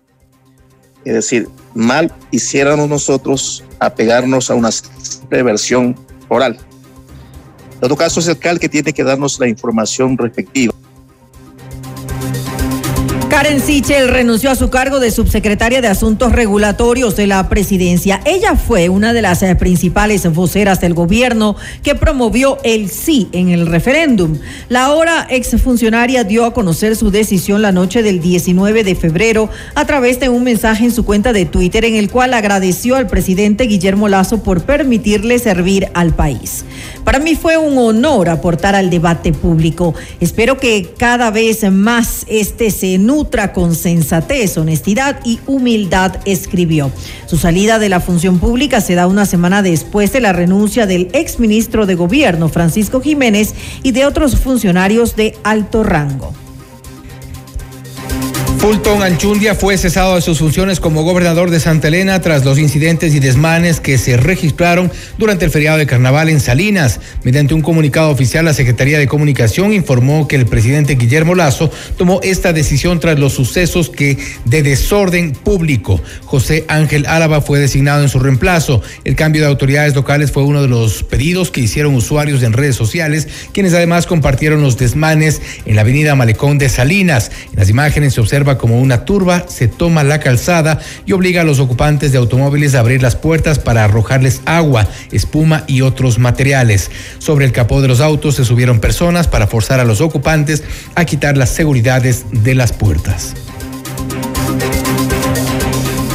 es decir, mal hiciéramos nosotros apegarnos a una versión oral. En todo caso, es el CAL que tiene que darnos la información respectiva. Karen Sichel renunció a su cargo de subsecretaria de Asuntos Regulatorios de la presidencia. Ella fue una de las eh, principales voceras del gobierno que promovió el sí en el referéndum. La ahora exfuncionaria dio a conocer su decisión la noche del 19 de febrero a través de un mensaje en su cuenta de Twitter en el cual agradeció al presidente Guillermo Lazo por permitirle servir al país. Para mí fue un honor aportar al debate público. Espero que cada vez más este se nutre con sensatez, honestidad y humildad, escribió. Su salida de la función pública se da una semana después de la renuncia del exministro de Gobierno, Francisco Jiménez, y de otros funcionarios de alto rango. Fulton Anchundia fue cesado de sus funciones como gobernador de Santa Elena tras los incidentes y desmanes que se registraron durante el feriado de carnaval en Salinas. Mediante un comunicado oficial, la Secretaría de Comunicación informó que el presidente Guillermo Lazo tomó esta decisión tras los sucesos que de desorden público. José Ángel Álava fue designado en su reemplazo. El cambio de autoridades locales fue uno de los pedidos que hicieron usuarios en redes sociales, quienes además compartieron los desmanes en la avenida Malecón de Salinas. En las imágenes se observa como una turba, se toma la calzada y obliga a los ocupantes de automóviles a abrir las puertas para arrojarles agua, espuma y otros materiales. Sobre el capó de los autos se subieron personas para forzar a los ocupantes a quitar las seguridades de las puertas.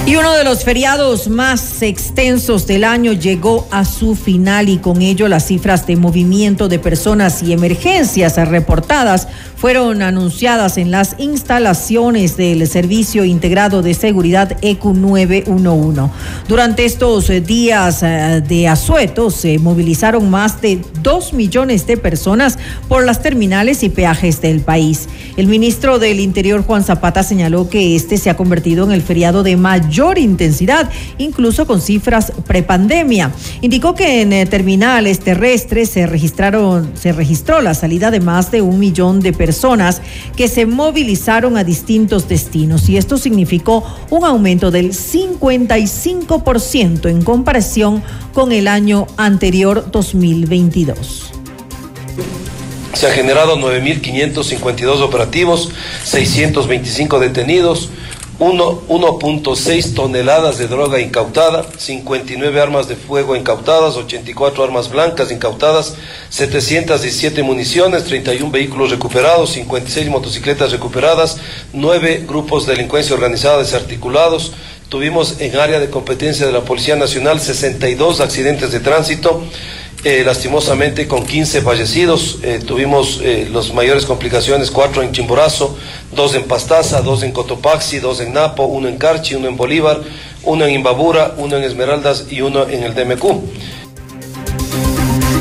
Y uno de los feriados más extensos del año llegó a su final y con ello las cifras de movimiento de personas y emergencias reportadas fueron anunciadas en las instalaciones del Servicio Integrado de Seguridad EQ 911. Durante estos días eh, de asueto se movilizaron más de dos millones de personas por las terminales y peajes del país. El ministro del Interior, Juan Zapata, señaló que este se ha convertido en el feriado de mayor intensidad, incluso con cifras prepandemia. Indicó que en eh, terminales terrestres se registraron, se registró la salida de más de un millón de personas que se movilizaron a distintos destinos y esto significó un aumento del 55% en comparación con el año anterior 2022. Se han generado 9.552 operativos, 625 detenidos, 1.6 toneladas de droga incautada, 59 armas de fuego incautadas, 84 armas blancas incautadas, 717 municiones, 31 vehículos recuperados, 56 motocicletas recuperadas, 9 grupos de delincuencia organizada desarticulados. Tuvimos en área de competencia de la Policía Nacional 62 accidentes de tránsito, eh, lastimosamente con 15 fallecidos. Eh, tuvimos eh, las mayores complicaciones, cuatro en Chimborazo, dos en Pastaza, dos en Cotopaxi, dos en Napo, uno en Carchi, uno en Bolívar, uno en Imbabura, uno en Esmeraldas y uno en el DMQ.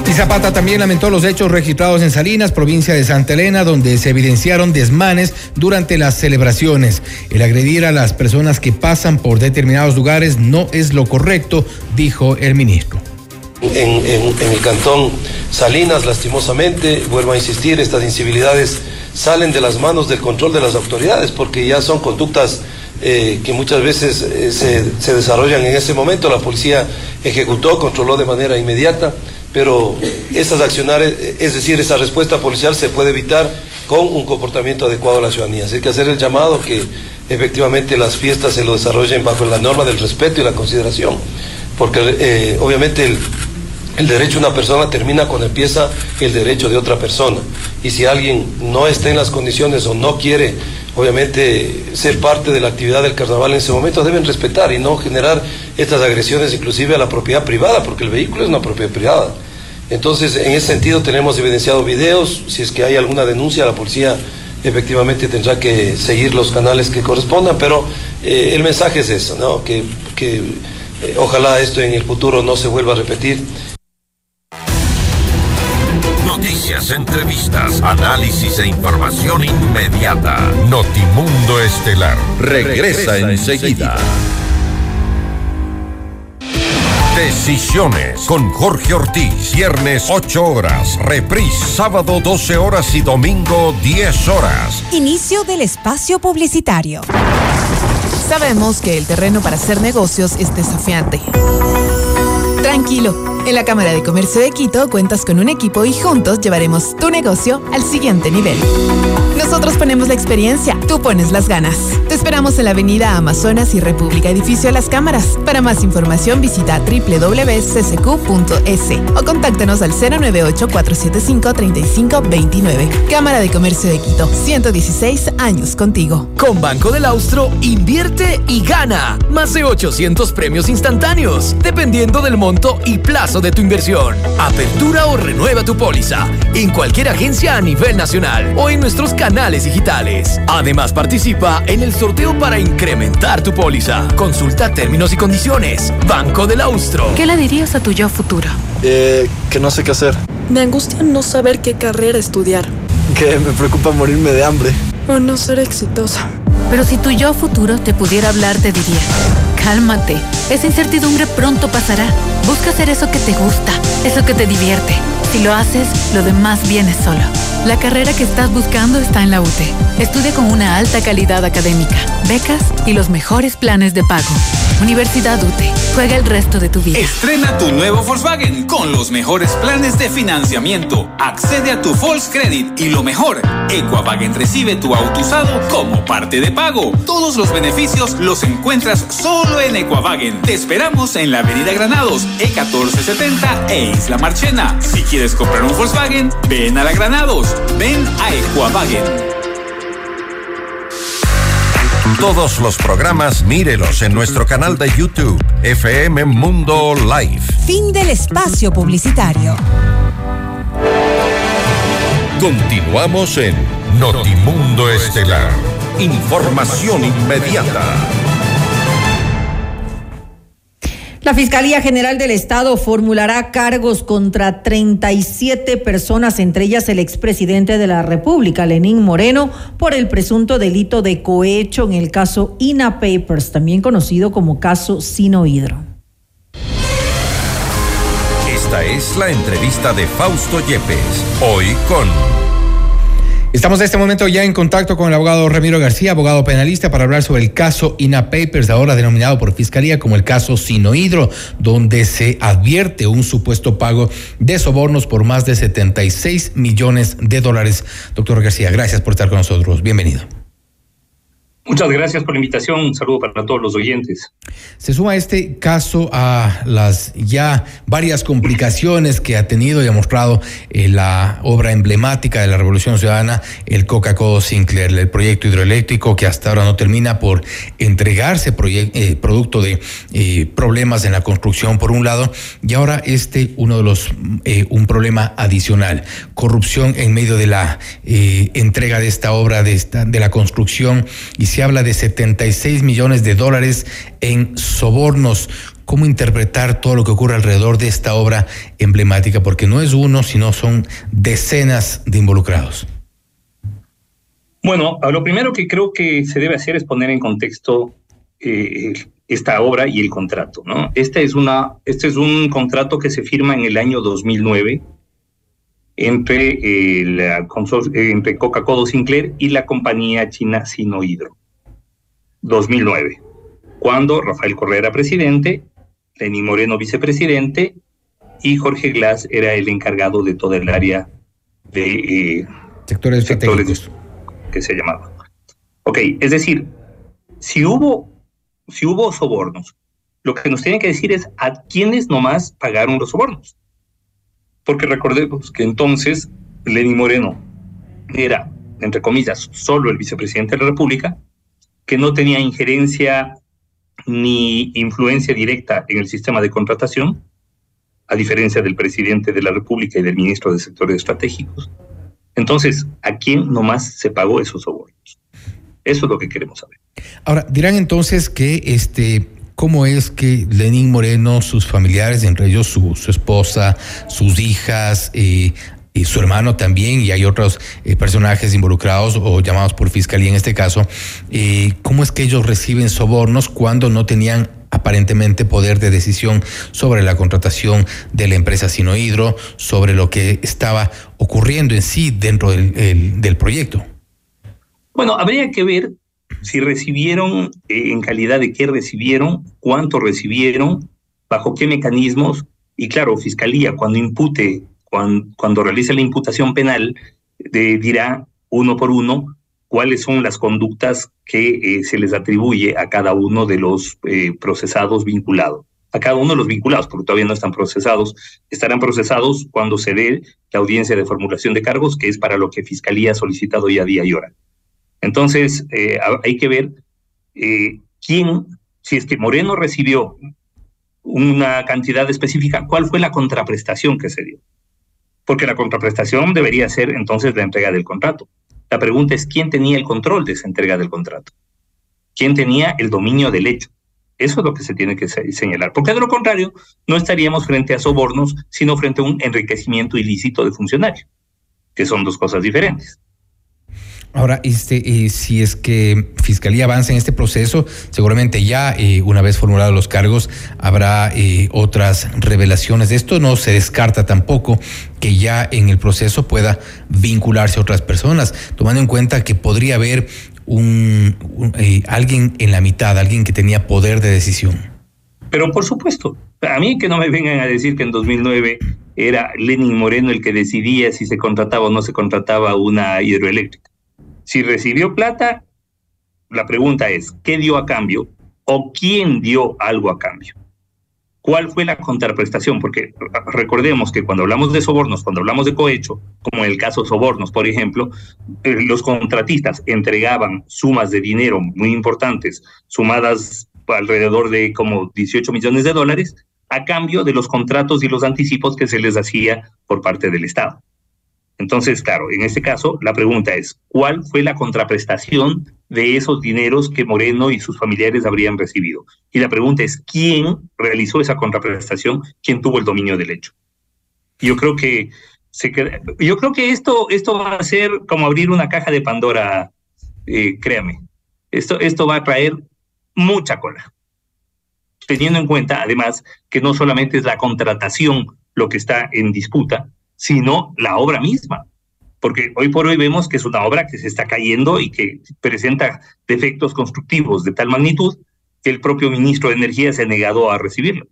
Y Zapata también lamentó los hechos registrados en Salinas, provincia de Santa Elena, donde se evidenciaron desmanes durante las celebraciones. El agredir a las personas que pasan por determinados lugares no es lo correcto, dijo el ministro en, el cantón Salinas, lastimosamente, vuelvo a insistir, estas incivilidades salen de las manos del control de las autoridades, porque ya son conductas eh, que muchas veces eh, se, desarrollan en ese momento. La policía ejecutó, controló de manera inmediata, pero esas acciones, es decir, esa respuesta policial se puede evitar con un comportamiento adecuado a la ciudadanía. Así que hacer el llamado que efectivamente las fiestas se lo desarrollen bajo la norma del respeto y la consideración, porque eh, obviamente el, el derecho de una persona termina cuando empieza el derecho de otra persona. Y si alguien no está en las condiciones o no quiere, obviamente, ser parte de la actividad del carnaval en ese momento, deben respetar y no generar estas agresiones inclusive a la propiedad privada, porque el vehículo es una propiedad privada. Entonces, en ese sentido tenemos evidenciado videos, si es que hay alguna denuncia, la policía efectivamente tendrá que seguir los canales que correspondan, pero eh, el mensaje es eso, ¿no? que, eh, ojalá esto en el futuro no se vuelva a repetir Noticias, entrevistas, análisis e información inmediata. Notimundo Estelar regresa, enseguida. Decisiones con Jorge Ortiz. Viernes 8 horas. Reprise sábado 12 horas y domingo 10 horas. Inicio del espacio publicitario. Sabemos que el terreno para hacer negocios es desafiante. Tranquilo. En la Cámara de Comercio de Quito cuentas con un equipo y juntos llevaremos tu negocio al siguiente nivel. Nosotros ponemos la experiencia, tú pones las ganas. Te esperamos en la Avenida Amazonas y República Edificio Las Cámaras. Para más información visita www.ccq.es o contáctanos al 098-475-3529. Cámara de Comercio de Quito, 116 años contigo. Con Banco del Austro, invierte y gana. Más de 800 premios instantáneos, dependiendo del monto y plazo de tu inversión. Apertura o renueva tu póliza en cualquier agencia a nivel nacional o en nuestros canales digitales. Además, participa en el sorteo para incrementar tu póliza. Consulta términos y condiciones. Banco del Austro. ¿Qué le dirías a tu yo futuro? Eh, que no sé qué hacer. Me angustia no saber qué carrera estudiar. Que me preocupa morirme de hambre. O no ser exitosa. Pero si tu yo futuro te pudiera hablar, te diría, cálmate, esa incertidumbre pronto pasará. Busca hacer eso que te gusta, eso que te divierte. Si lo haces, lo demás viene solo. La carrera que estás buscando está en la UTE. Estudia con una alta calidad académica, becas y los mejores planes de pago. Universidad UTE. Juega el resto de tu vida. Estrena tu nuevo Volkswagen con los mejores planes de financiamiento. Accede a tu Volks Credit y lo mejor, Equavagen recibe tu auto usado como parte de pago. Todos los beneficios los encuentras solo en Equavagen. Te esperamos en la Avenida Granados, E1470 e Isla Marchena. Si quieres comprar un Volkswagen, ven a la Granados. Ven a Equavagen. Todos los programas mírelos en nuestro canal de YouTube, FM Mundo Live. Fin del espacio publicitario. Continuamos en Notimundo Estelar. Información inmediata. La Fiscalía General del Estado formulará cargos contra 37 personas, entre ellas el expresidente de la República, Lenín Moreno, por el presunto delito de cohecho en el caso INA Papers, también conocido como caso Sino Hidro. Esta es la entrevista de Fausto Yepes, hoy con... Estamos en este momento ya en contacto con el abogado Ramiro García, abogado penalista, para hablar sobre el caso INA Papers, ahora denominado por Fiscalía como el caso Sinohidro, donde se advierte un supuesto pago de sobornos por más de 76 millones de dólares. Doctor García, gracias por estar con nosotros. Bienvenido. Muchas gracias por la invitación. Un saludo para todos los oyentes. Se suma este caso a las ya varias complicaciones que ha tenido y ha mostrado eh, la obra emblemática de la Revolución Ciudadana, el Coca-Cola Sinclair, el proyecto hidroeléctrico que hasta ahora no termina por entregarse eh, producto de eh, problemas en la construcción por un lado y ahora este uno de los un problema adicional, corrupción en medio de la entrega de esta obra de esta de la construcción y se habla de 76 millones de dólares en sobornos. ¿Cómo interpretar todo lo que ocurre alrededor de esta obra emblemática? Porque no es uno, sino son decenas de involucrados. Bueno, lo primero que creo que se debe hacer es poner en contexto eh, esta obra y el contrato, ¿no? Este es, una, este es un contrato que se firma en el año 2009 entre, eh, entre Coca-Cola Sinclair y la compañía china Sinohidro. 2009, cuando Rafael Correa era presidente, Lenín Moreno vicepresidente y Jorge Glass era el encargado de toda el área de eh, sectores estratégicos que se llamaba. Ok, es decir, si hubo, si hubo sobornos, lo que nos tienen que decir es a quiénes nomás pagaron los sobornos. Porque recordemos que entonces Lenín Moreno era, entre comillas, solo el vicepresidente de la República, que no tenía injerencia ni influencia directa en el sistema de contratación, a diferencia del presidente de la República y del ministro de Sectores Estratégicos. Entonces, ¿a quién nomás se pagó esos sobornos? Eso es lo que queremos saber. Ahora, dirán entonces que este. ¿Cómo es que Lenín Moreno, sus familiares, entre ellos su, su esposa, sus hijas, eh, su hermano también, y hay otros eh, personajes involucrados o llamados por fiscalía en este caso, eh, ¿cómo es que ellos reciben sobornos cuando no tenían aparentemente poder de decisión sobre la contratación de la empresa Sinohidro, sobre lo que estaba ocurriendo en sí dentro del, del proyecto? Bueno, habría que ver si recibieron, eh, en calidad de qué recibieron, cuánto recibieron, bajo qué mecanismos, y claro, Fiscalía cuando impute, cuando, cuando realice la imputación penal, dirá uno por uno cuáles son las conductas que eh, se les atribuye a cada uno de los eh, procesados vinculados. A cada uno de los vinculados, porque todavía no están procesados, estarán procesados cuando se dé la audiencia de formulación de cargos, que es para lo que Fiscalía ha solicitado ya día y hora. Entonces, eh, hay que ver eh, quién, si es que Moreno recibió una cantidad específica, cuál fue la contraprestación que se dio. Porque la contraprestación debería ser entonces la entrega del contrato. La pregunta es quién tenía el control de esa entrega del contrato. ¿Quién tenía el dominio del hecho? Eso es lo que se tiene que señalar, porque de lo contrario no estaríamos frente a sobornos, sino frente a un enriquecimiento ilícito de funcionario, que son dos cosas diferentes. Ahora, este, eh, si es que Fiscalía avanza en este proceso, seguramente ya eh, una vez formulados los cargos habrá eh, otras revelaciones de esto. No se descarta tampoco que ya en el proceso pueda vincularse a otras personas, tomando en cuenta que podría haber un, alguien en la mitad, alguien que tenía poder de decisión. Pero por supuesto, a mí que no me vengan a decir que en 2009 era Lenin Moreno el que decidía si se contrataba o no se contrataba una hidroeléctrica. Si recibió plata, la pregunta es, ¿qué dio a cambio? ¿O quién dio algo a cambio? ¿Cuál fue la contraprestación? Porque recordemos que cuando hablamos de sobornos, cuando hablamos de cohecho, como en el caso sobornos, por ejemplo, eh, los contratistas entregaban sumas de dinero muy importantes, sumadas alrededor de como 18 millones de dólares, a cambio de los contratos y los anticipos que se les hacía por parte del Estado. Entonces, claro, en este caso, la pregunta es, ¿cuál fue la contraprestación de esos dineros que Moreno y sus familiares habrían recibido? Y la pregunta es, ¿quién realizó esa contraprestación? ¿Quién tuvo el dominio del hecho? Yo creo que se yo creo que esto, esto va a ser como abrir una caja de Pandora, eh, créame. Esto, esto va a traer mucha cola. Teniendo en cuenta, además, que no solamente es la contratación lo que está en disputa, sino la obra misma. Porque hoy por hoy vemos que es una obra que se está cayendo y que presenta defectos constructivos de tal magnitud que el propio ministro de Energía se ha negado a recibirlo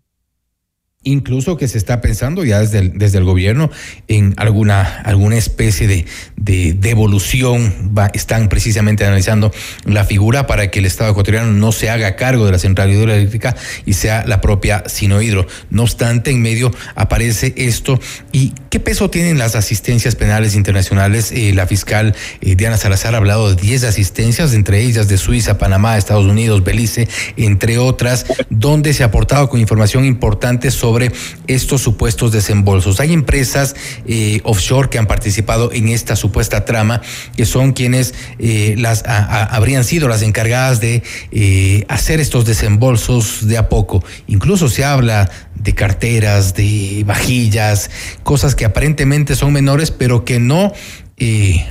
incluso que se está pensando ya desde el, desde el gobierno en alguna, alguna especie de, de devolución. están precisamente analizando la figura para que el Estado ecuatoriano no se haga cargo de la central hidroeléctrica y sea la propia Sinohidro. No obstante, en medio aparece esto. ¿Y qué peso tienen las asistencias penales internacionales? Eh, la fiscal eh, Diana Salazar ha hablado de 10 asistencias, entre ellas de Suiza, Panamá, Estados Unidos, Belice, entre otras, donde se ha aportado con información importante sobre sobre estos supuestos desembolsos. Hay empresas eh, offshore que han participado en esta supuesta trama, que son quienes eh, las habrían sido las encargadas de eh, hacer estos desembolsos de a poco. Incluso se habla de carteras, de vajillas, cosas que aparentemente son menores, pero que no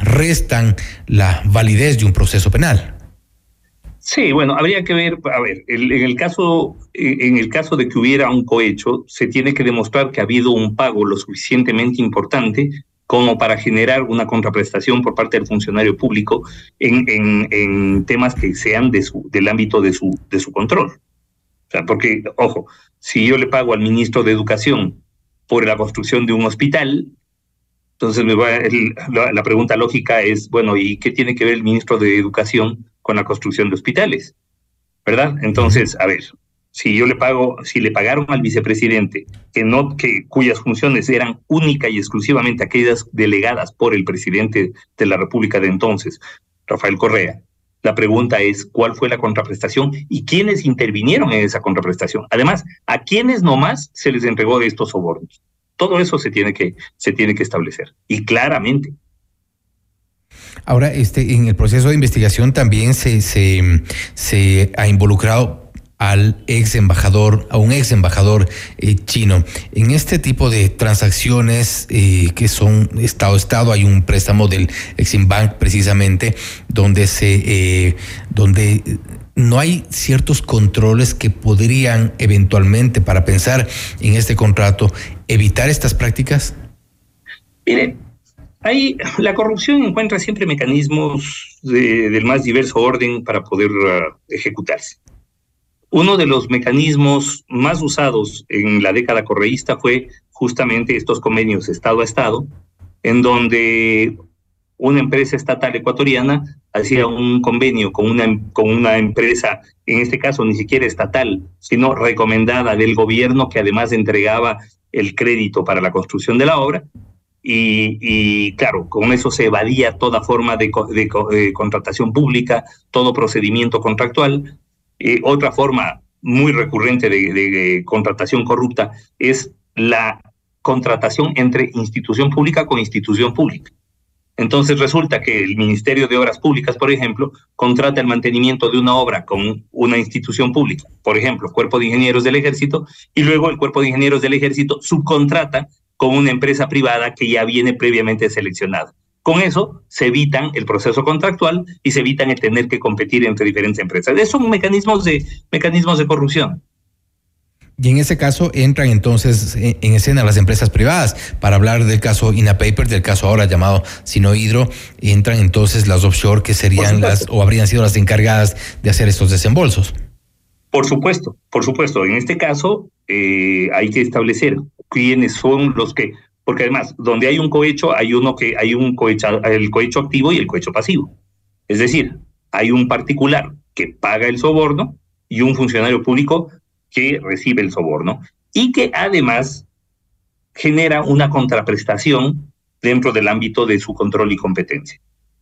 restan la validez de un proceso penal. Sí, bueno, habría que ver, a ver, en el caso, en el caso de que hubiera un cohecho, se tiene que demostrar que ha habido un pago lo suficientemente importante como para generar una contraprestación por parte del funcionario público en, en, temas que sean de su, del ámbito de su, de su control. O sea, porque, ojo, si yo le pago al ministro de Educación por la construcción de un hospital, entonces me va, la, la pregunta lógica es, bueno, ¿y qué tiene que ver el ministro de Educación con la construcción de hospitales, ¿verdad? Entonces, a ver, si yo le pago, si le pagaron al vicepresidente que no, que cuyas funciones eran única y exclusivamente aquellas delegadas por el presidente de la República de entonces, Rafael Correa, la pregunta es cuál fue la contraprestación y quiénes intervinieron en esa contraprestación. Además, a quiénes nomás se les entregó de estos sobornos. Todo eso se tiene que, se tiene que establecer y claramente. Ahora, este, en el proceso de investigación también se, se, se ha involucrado al ex embajador, a un ex embajador eh, chino. En este tipo de transacciones eh, que son Estado a Estado, hay un préstamo del Exim Bank precisamente donde se, eh, donde no hay ciertos controles que podrían eventualmente, para pensar en este contrato, evitar estas prácticas. Mire, hay, la corrupción encuentra siempre mecanismos del más diverso orden para poder uh, ejecutarse. Uno de los mecanismos más usados en la década correísta fue justamente estos convenios Estado a Estado, en donde una empresa estatal ecuatoriana hacía un convenio con una, con una empresa, en este caso ni siquiera estatal, sino recomendada del gobierno que además entregaba el crédito para la construcción de la obra. Y, claro, con eso se evadía toda forma de, de contratación pública, todo procedimiento contractual, eh, otra forma muy recurrente de, contratación corrupta es la contratación entre institución pública con institución pública. Entonces resulta que el Ministerio de Obras Públicas, por ejemplo, contrata el mantenimiento de una obra con una institución pública, por ejemplo, Cuerpo de Ingenieros del Ejército, y luego el Cuerpo de Ingenieros del Ejército subcontrata con una empresa privada que ya viene previamente seleccionada. Con eso se evitan el proceso contractual y se evitan el tener que competir entre diferentes empresas. Esos son mecanismos de, mecanismos de corrupción. Y en ese caso entran entonces en escena las empresas privadas. Para hablar del caso INAPAPER, del caso ahora llamado Sinohidro, entran entonces las offshore que serían las o habrían sido las encargadas de hacer estos desembolsos. Por supuesto, por supuesto. En este caso eh, hay que establecer quiénes son los que porque además, donde hay un cohecho, hay uno que hay un cohecho, el cohecho activo y el cohecho pasivo. Es decir, hay un particular que paga el soborno y un funcionario público que recibe el soborno y que además genera una contraprestación dentro del ámbito de su control y competencia.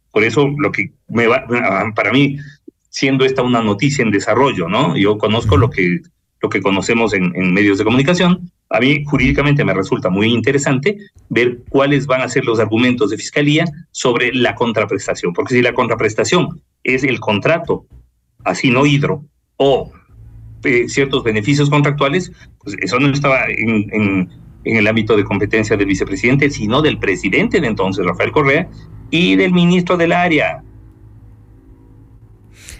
Por eso lo que me va, para mí, siendo esta una noticia en desarrollo, ¿no? Yo conozco lo que, lo que conocemos en, medios de comunicación, a mí jurídicamente me resulta muy interesante ver cuáles van a ser los argumentos de fiscalía sobre la contraprestación, porque si la contraprestación es el contrato, así no hidro, o eh, ciertos beneficios contractuales, pues eso no estaba en el ámbito de competencia del vicepresidente, sino del presidente de entonces, Rafael Correa, y del ministro del área,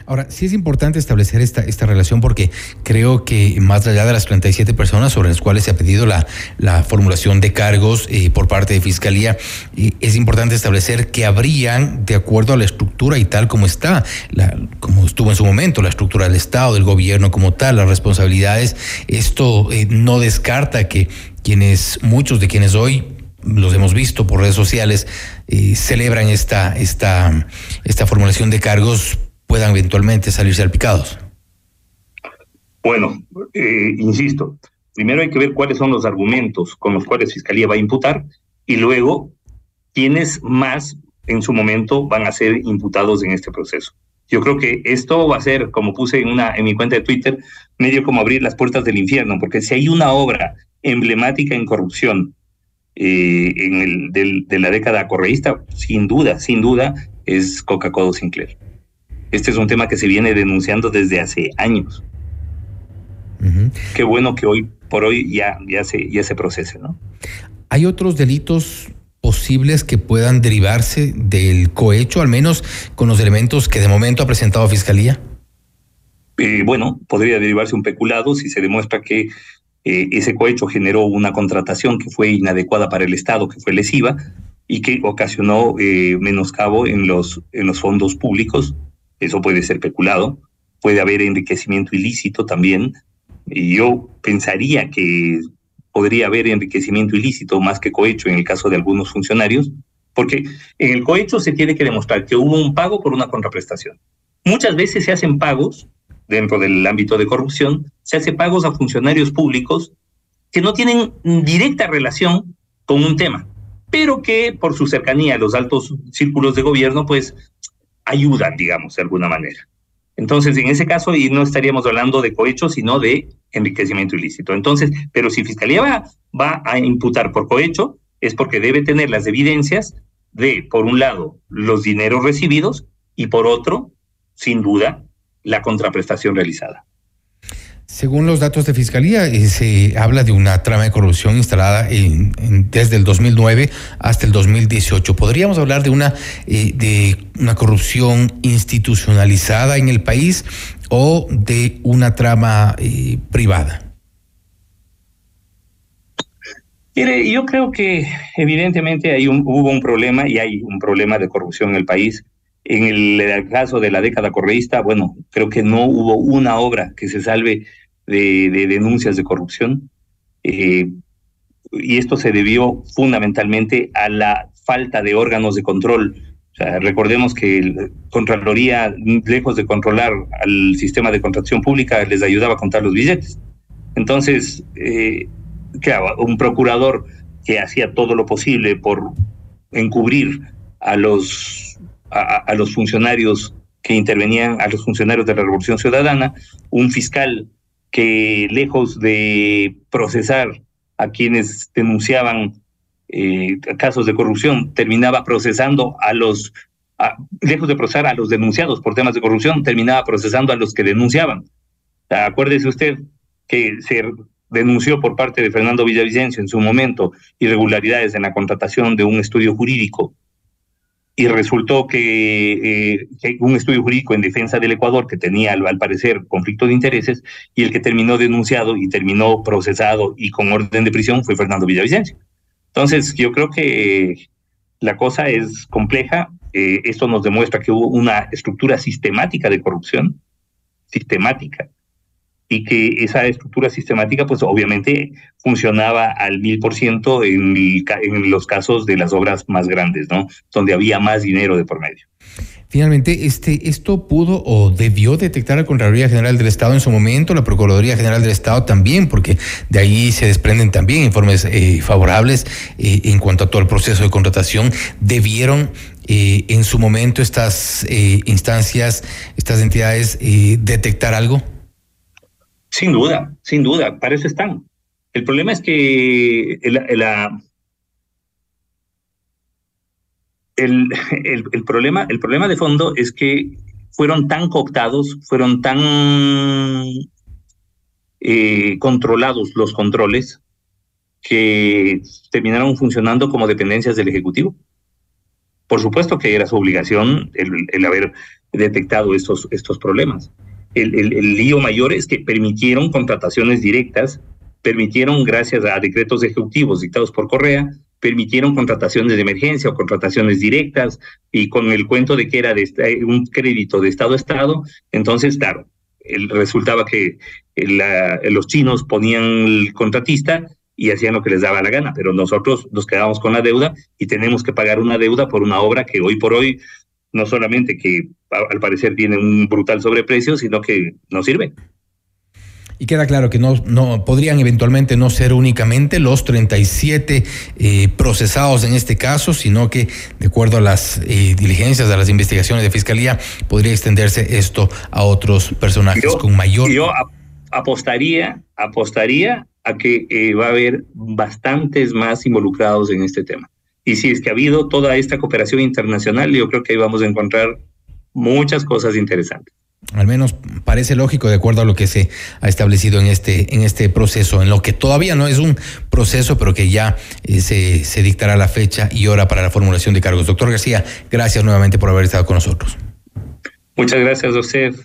Ahora, sí es importante establecer esta, esta relación porque creo que más allá de las 37 personas sobre las cuales se ha pedido la, la formulación de cargos eh, por parte de Fiscalía, eh, es importante establecer que habrían, de acuerdo a la estructura y tal como está, la, como estuvo en su momento, la estructura del Estado, del gobierno como tal, las responsabilidades, esto eh, no descarta que quienes, muchos de quienes hoy los hemos visto por redes sociales, celebran esta, esta, esta formulación de cargos puedan eventualmente salir salpicados? Bueno, eh, insisto, primero hay que ver cuáles son los argumentos con los cuales Fiscalía va a imputar y luego quiénes más en su momento van a ser imputados en este proceso. Yo creo que esto va a ser, como puse en, una, en mi cuenta de Twitter, medio como abrir las puertas del infierno, porque si hay una obra emblemática en corrupción eh, en el, del, de la década correísta, sin duda, sin duda, es Coca-Cola Sinclair. Este es un tema que se viene denunciando desde hace años. Qué bueno que hoy por hoy ya, ya, se, ya se procese, ¿no? ¿Hay otros delitos posibles que puedan derivarse del cohecho, al menos con los elementos que de momento ha presentado Fiscalía? Eh, bueno, podría derivarse un peculado si se demuestra que eh, ese cohecho generó una contratación que fue inadecuada para el Estado, que fue lesiva y que ocasionó eh, menoscabo en los, en los fondos públicos eso puede ser peculado, puede haber enriquecimiento ilícito también, y yo pensaría que podría haber enriquecimiento ilícito más que cohecho en el caso de algunos funcionarios, porque en el cohecho se tiene que demostrar que hubo un pago por una contraprestación. Muchas veces se hacen pagos dentro del ámbito de corrupción, se hace pagos a funcionarios públicos que no tienen directa relación con un tema, pero que por su cercanía a los altos círculos de gobierno, pues ayudan, digamos, de alguna manera. Entonces, en ese caso, y no estaríamos hablando de cohecho, sino de enriquecimiento ilícito. Entonces, pero si Fiscalía va, va a imputar por cohecho, es porque debe tener las evidencias de, por un lado, los dineros recibidos y por otro, sin duda, la contraprestación realizada. Según los datos de Fiscalía, eh, se habla de una trama de corrupción instalada desde el 2009 hasta el 2018. ¿Podríamos hablar de una, eh, de una corrupción institucionalizada en el país o de una trama eh, privada? Mire, yo creo que evidentemente hay un, hubo un problema y hay un problema de corrupción en el país. En el, caso de la década correísta, bueno, creo que no hubo una obra que se salve de, de denuncias de corrupción. Eh, y esto se debió fundamentalmente a la falta de órganos de control. Recordemos que la Contraloría, lejos de controlar al sistema de contratación pública, les ayudaba a contar los billetes. Entonces, eh, un procurador que hacía todo lo posible por encubrir a los, a, los funcionarios que intervenían, a los funcionarios de la Revolución Ciudadana, un fiscal que lejos de procesar a quienes denunciaban eh, casos de corrupción, terminaba procesando a los, lejos de procesar a los denunciados por temas de corrupción, terminaba procesando a los que denunciaban. Acuérdese usted que se denunció por parte de Fernando Villavicencio en su momento irregularidades en la contratación de un estudio jurídico y resultó que, eh, que, un estudio jurídico en defensa del Ecuador que tenía al, parecer conflicto de intereses y el que terminó denunciado y terminó procesado y con orden de prisión fue Fernando Villavicencio. Entonces yo creo que la cosa es compleja. Eh, esto nos demuestra que hubo una estructura sistemática de corrupción, sistemática, y que esa estructura sistemática, pues obviamente funcionaba al mil por ciento en los casos de las obras más grandes, ¿no? Donde había más dinero de por medio. Finalmente, este, ¿esto pudo o debió detectar la Contraloría General del Estado en su momento, la Procuraduría General del Estado también, porque de ahí se desprenden también informes eh, favorables eh, en cuanto a todo el proceso de contratación? ¿Debieron eh, en su momento estas instancias, estas entidades detectar algo? Sin duda, sin duda, para eso están. El problema es que el, el, el, el, problema, el problema de fondo es que fueron tan cooptados, fueron tan eh, controlados los controles que terminaron funcionando como dependencias del Ejecutivo. Por supuesto que era su obligación el, el haber detectado estos, estos problemas el, lío mayor es que permitieron contrataciones directas, permitieron, gracias a decretos ejecutivos dictados por Correa, permitieron contrataciones de emergencia o contrataciones directas y con el cuento de que era de un crédito de Estado a Estado, entonces, claro, el, resultaba que la, los chinos ponían el contratista y hacían lo que les daba la gana, pero nosotros nos quedamos con la deuda y tenemos que pagar una deuda por una obra que hoy por hoy no solamente que al parecer tiene un brutal sobreprecio, sino que no sirve. Y queda claro que no, no podrían eventualmente no ser únicamente los 37 eh, procesados en este caso, sino que de acuerdo a las eh, diligencias, a las investigaciones de fiscalía, podría extenderse esto a otros personajes yo, con mayor. Yo apostaría, apostaría a que eh, va a haber bastantes más involucrados en este tema. Y si es que ha habido toda esta cooperación internacional, yo creo que ahí vamos a encontrar muchas cosas interesantes. Al menos parece lógico de acuerdo a lo que se ha establecido en este, en este proceso, en lo que todavía no es un proceso, pero que ya eh, se, se dictará la fecha y hora para la formulación de cargos. Doctor García, gracias nuevamente por haber estado con nosotros. Muchas gracias.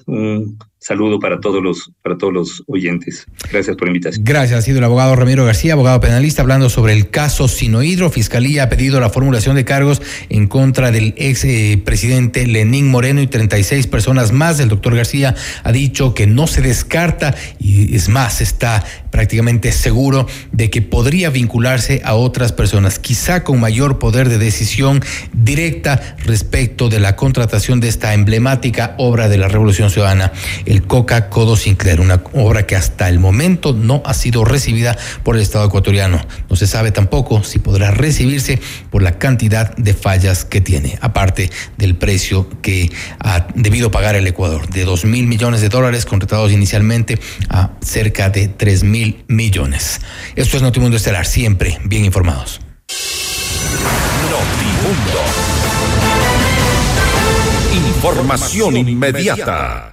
Un saludo para todos los para todos los oyentes. Gracias por la invitación. Gracias. Ha sido el abogado Ramiro García, abogado penalista, hablando sobre el caso Sinohidro. Fiscalía ha pedido la formulación de cargos en contra del ex eh, presidente Lenín Moreno y 36 personas más. El doctor García ha dicho que no se descarta y es más, está prácticamente seguro de que podría vincularse a otras personas, quizá con mayor poder de decisión directa respecto de la contratación de esta emblemática obra de la Revolución Ciudadana, el Coca Codo Sinclair, una obra que hasta el momento no ha sido recibida por el Estado ecuatoriano. No se sabe tampoco si podrá recibirse por la cantidad de fallas que tiene, aparte del precio que ha debido pagar el Ecuador, de dos mil millones de dólares contratados inicialmente a cerca de tres mil mil millones. Esto es Notimundo Estelar, siempre bien informados. Notimundo. Información inmediata.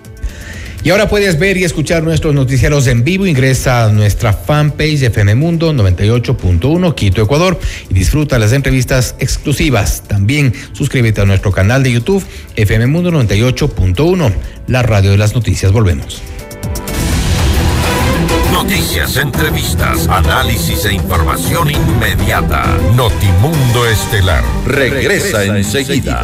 Y ahora puedes ver y escuchar nuestros noticieros en vivo. Ingresa a nuestra fanpage FM Mundo 98.1 Quito, Ecuador y disfruta las entrevistas exclusivas. También suscríbete a nuestro canal de YouTube FM Mundo 98.1, la radio de las noticias. Volvemos. Noticias, entrevistas, análisis e información inmediata. Notimundo Estelar regresa, enseguida.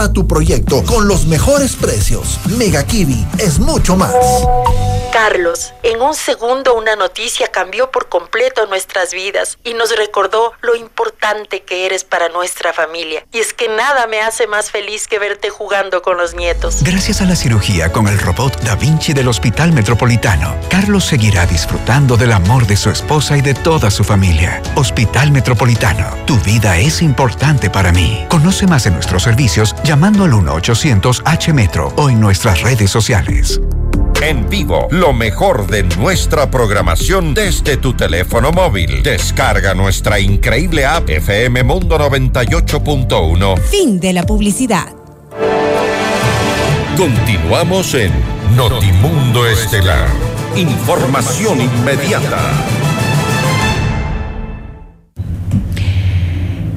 tu proyecto con los mejores precios. Mega Kiwi es mucho más. Carlos, en un segundo una noticia cambió por completo nuestras vidas y nos recordó lo importante que eres para nuestra familia. Y es que nada me hace más feliz que verte jugando con los nietos. Gracias a la cirugía con el robot Da Vinci del Hospital Metropolitano, Carlos seguirá disfrutando del amor de su esposa y de toda su familia. Hospital Metropolitano, tu vida es importante para mí. Conoce más de nuestros servicios llamando al 1-800-H-Metro o en nuestras redes sociales. En vivo, lo mejor de nuestra programación desde tu teléfono móvil. Descarga nuestra increíble app FM Mundo 98.1. Fin de la publicidad. Continuamos en Notimundo Estelar. Información inmediata.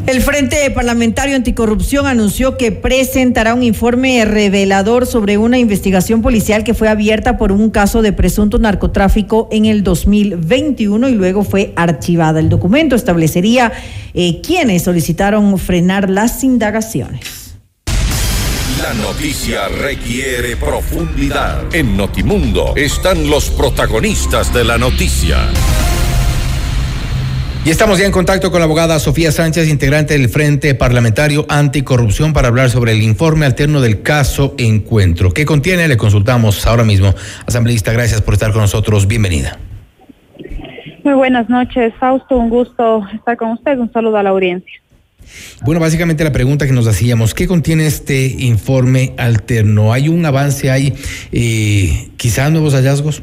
El Frente Parlamentario Anticorrupción anunció que presentará un informe revelador sobre una investigación policial que fue abierta por un caso de presunto narcotráfico en el 2021 y luego fue archivada. El documento establecería eh, quienes solicitaron frenar las indagaciones. La noticia requiere profundidad. En Notimundo están los protagonistas de la noticia. Y estamos ya en contacto con la abogada Sofía Sánchez, integrante del Frente Parlamentario Anticorrupción, para hablar sobre el informe alterno del caso Encuentro. ¿Qué contiene? Le consultamos ahora mismo. Asambleísta, gracias por estar con nosotros. Bienvenida. Muy buenas noches, Fausto. Un gusto estar con usted. Un saludo a la audiencia. Bueno, básicamente la pregunta que nos hacíamos, ¿qué contiene este informe alterno? ¿Hay un avance? ¿Hay eh, quizás nuevos hallazgos?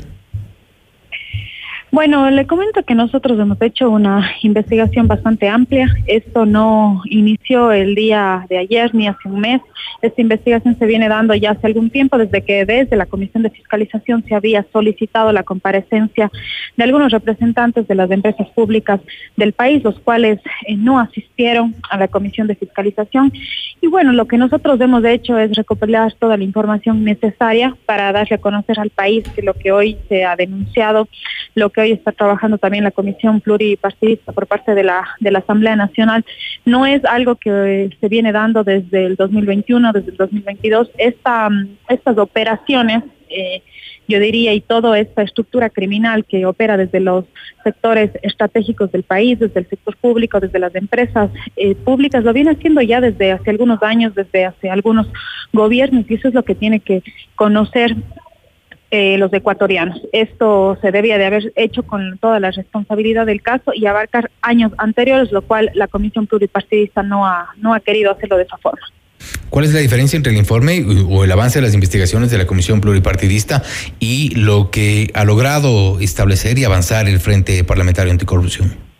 Bueno, le comento que nosotros hemos hecho una investigación bastante amplia. Esto no inició el día de ayer ni hace un mes. Esta investigación se viene dando ya hace algún tiempo, desde que desde la Comisión de Fiscalización se había solicitado la comparecencia de algunos representantes de las empresas públicas del país, los cuales eh, no asistieron a la Comisión de Fiscalización. Y bueno, lo que nosotros hemos hecho es recopilar toda la información necesaria para darle a conocer al país que lo que hoy se ha denunciado, lo que hoy está trabajando también la Comisión Pluripartidista por parte de la, de la Asamblea Nacional, no es algo que se viene dando desde el 2021, desde el 2022. Esta, estas operaciones, eh, yo diría, y toda esta estructura criminal que opera desde los sectores estratégicos del país, desde el sector público, desde las empresas eh, públicas, lo viene haciendo ya desde hace algunos años, desde hace algunos gobiernos, y eso es lo que tiene que conocer eh, los ecuatorianos. Esto se debía de haber hecho con toda la responsabilidad del caso y abarcar años anteriores, lo cual la Comisión Pluripartidista no ha, no ha querido hacerlo de esa forma. ¿Cuál es la diferencia entre el informe o el avance de las investigaciones de la Comisión Pluripartidista y lo que ha logrado establecer y avanzar el Frente Parlamentario Anticorrupción?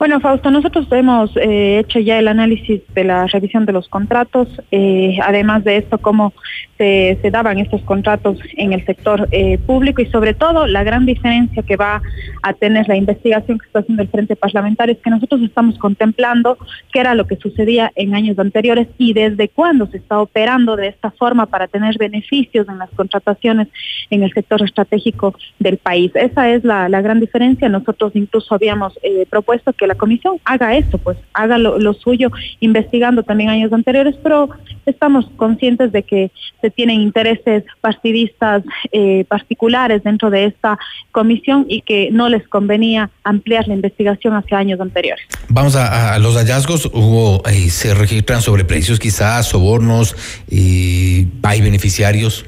Bueno, Fausto, nosotros hemos eh, hecho ya el análisis de la revisión de los contratos, eh, además de esto, cómo se, daban estos contratos en el sector eh, público y sobre todo la gran diferencia que va a tener la investigación que está haciendo el Frente Parlamentario es que nosotros estamos contemplando qué era lo que sucedía en años anteriores y desde cuándo se está operando de esta forma para tener beneficios en las contrataciones en el sector estratégico del país. Esa es la, la gran diferencia. Nosotros incluso habíamos propuesto que la comisión haga esto, pues haga lo, suyo investigando también años anteriores, pero estamos conscientes de que se tienen intereses partidistas eh, particulares dentro de esta comisión y que no les convenía ampliar la investigación hacia años anteriores. Vamos a, a los hallazgos, hubo, eh, se registran sobre precios quizás, sobornos, eh, hay beneficiarios.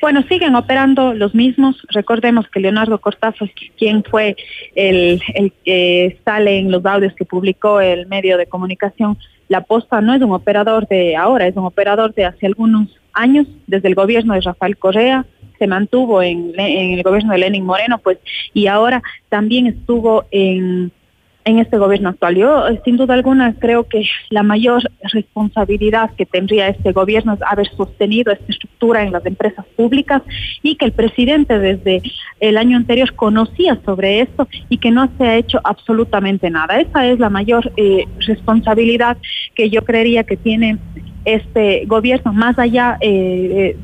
Bueno, siguen operando los mismos. Recordemos que Leonardo Cortazo es quien fue el, el que sale en los audios que publicó el medio de comunicación. La Posta no es un operador de ahora, es un operador de hace algunos años, desde el gobierno de Rafael Correa, se mantuvo en, en el gobierno de Lenin Moreno, pues, y ahora también estuvo en en este gobierno actual. Yo, sin duda alguna, creo que la mayor responsabilidad que tendría este gobierno es haber sostenido esta estructura en las empresas públicas y que el presidente desde el año anterior conocía sobre esto y que no se ha hecho absolutamente nada. Esa es la mayor eh, responsabilidad que yo creería que tiene este gobierno, más allá eh,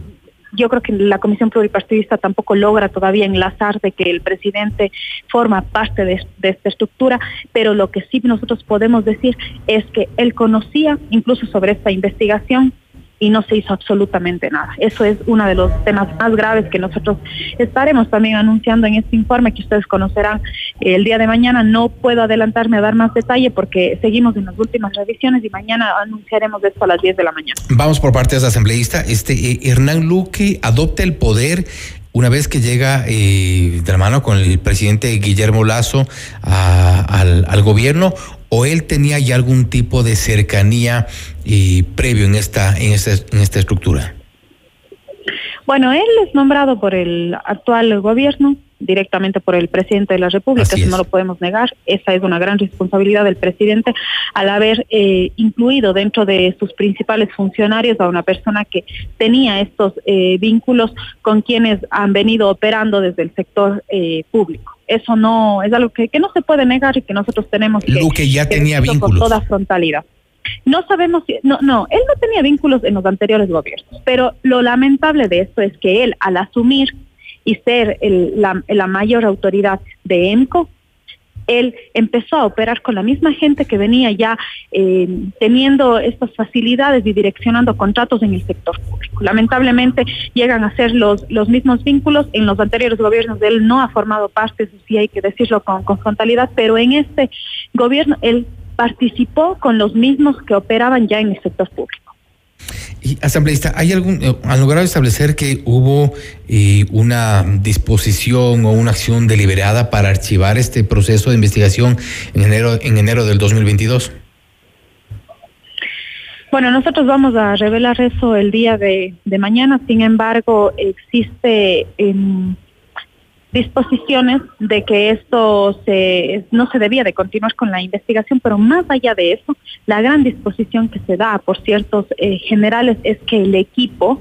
yo creo que la Comisión Pluripartidista tampoco logra todavía enlazar de que el presidente forma parte de, de, esta estructura, pero lo que sí nosotros podemos decir es que él conocía incluso sobre esta investigación y no se hizo absolutamente nada. Eso es uno de los temas más graves que nosotros estaremos también anunciando en este informe que ustedes conocerán el día de mañana. No puedo adelantarme a dar más detalle porque seguimos en las últimas revisiones y mañana anunciaremos esto a las 10 de la mañana. Vamos por parte de esa asambleísta. Este eh, Hernán Luque adopta el poder una vez que llega eh, de la mano con el presidente Guillermo Lazo a, al, al, gobierno o él tenía ya algún tipo de cercanía eh, previo en esta, en esta, en esta estructura? Bueno, él es nombrado por el actual gobierno, directamente por el presidente de la República, eso no lo podemos negar. Esa es una gran responsabilidad del presidente al haber eh, incluido dentro de sus principales funcionarios a una persona que tenía estos eh, vínculos con quienes han venido operando desde el sector eh, público. Eso no es algo que, que, no se puede negar y que nosotros tenemos que, Luque ya que tenía vínculos. con toda frontalidad. No sabemos, si, no, no, él no tenía vínculos en los anteriores gobiernos, pero lo lamentable de esto es que él, al asumir y ser la, mayor autoridad de EMCO, él empezó a operar con la misma gente que venía ya eh, teniendo estas facilidades y direccionando contratos en el sector público. Lamentablemente llegan a ser los, los mismos vínculos. En los anteriores gobiernos él no ha formado parte, eso sí hay que decirlo con, con frontalidad, pero en este gobierno él participó con los mismos que operaban ya en el sector público. Y asambleísta, ¿hay algún, eh, han logrado establecer que hubo eh, una disposición o una acción deliberada para archivar este proceso de investigación en enero, en enero del 2022? Bueno, nosotros vamos a revelar eso el día de, de mañana, sin embargo, existe... Eh, disposiciones de que esto se, no se debía de continuar con la investigación, pero más allá de eso, la gran disposición que se da por ciertos eh, generales es que el equipo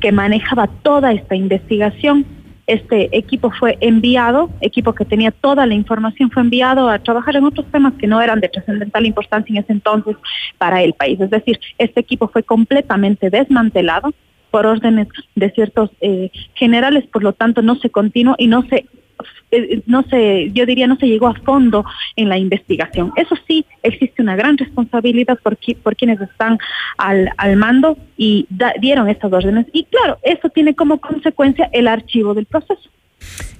que manejaba toda esta investigación, este equipo fue enviado, equipo que tenía toda la información, fue enviado a trabajar en otros temas que no eran de trascendental importancia en ese entonces para el país. Es decir, este equipo fue completamente desmantelado, por órdenes de ciertos eh, generales, por lo tanto no se continuó y no se eh, no se, yo diría, no se llegó a fondo en la investigación. Eso sí, existe una gran responsabilidad por, qui, por quienes están al, al mando y da, dieron estas órdenes. Y claro, eso tiene como consecuencia el archivo del proceso.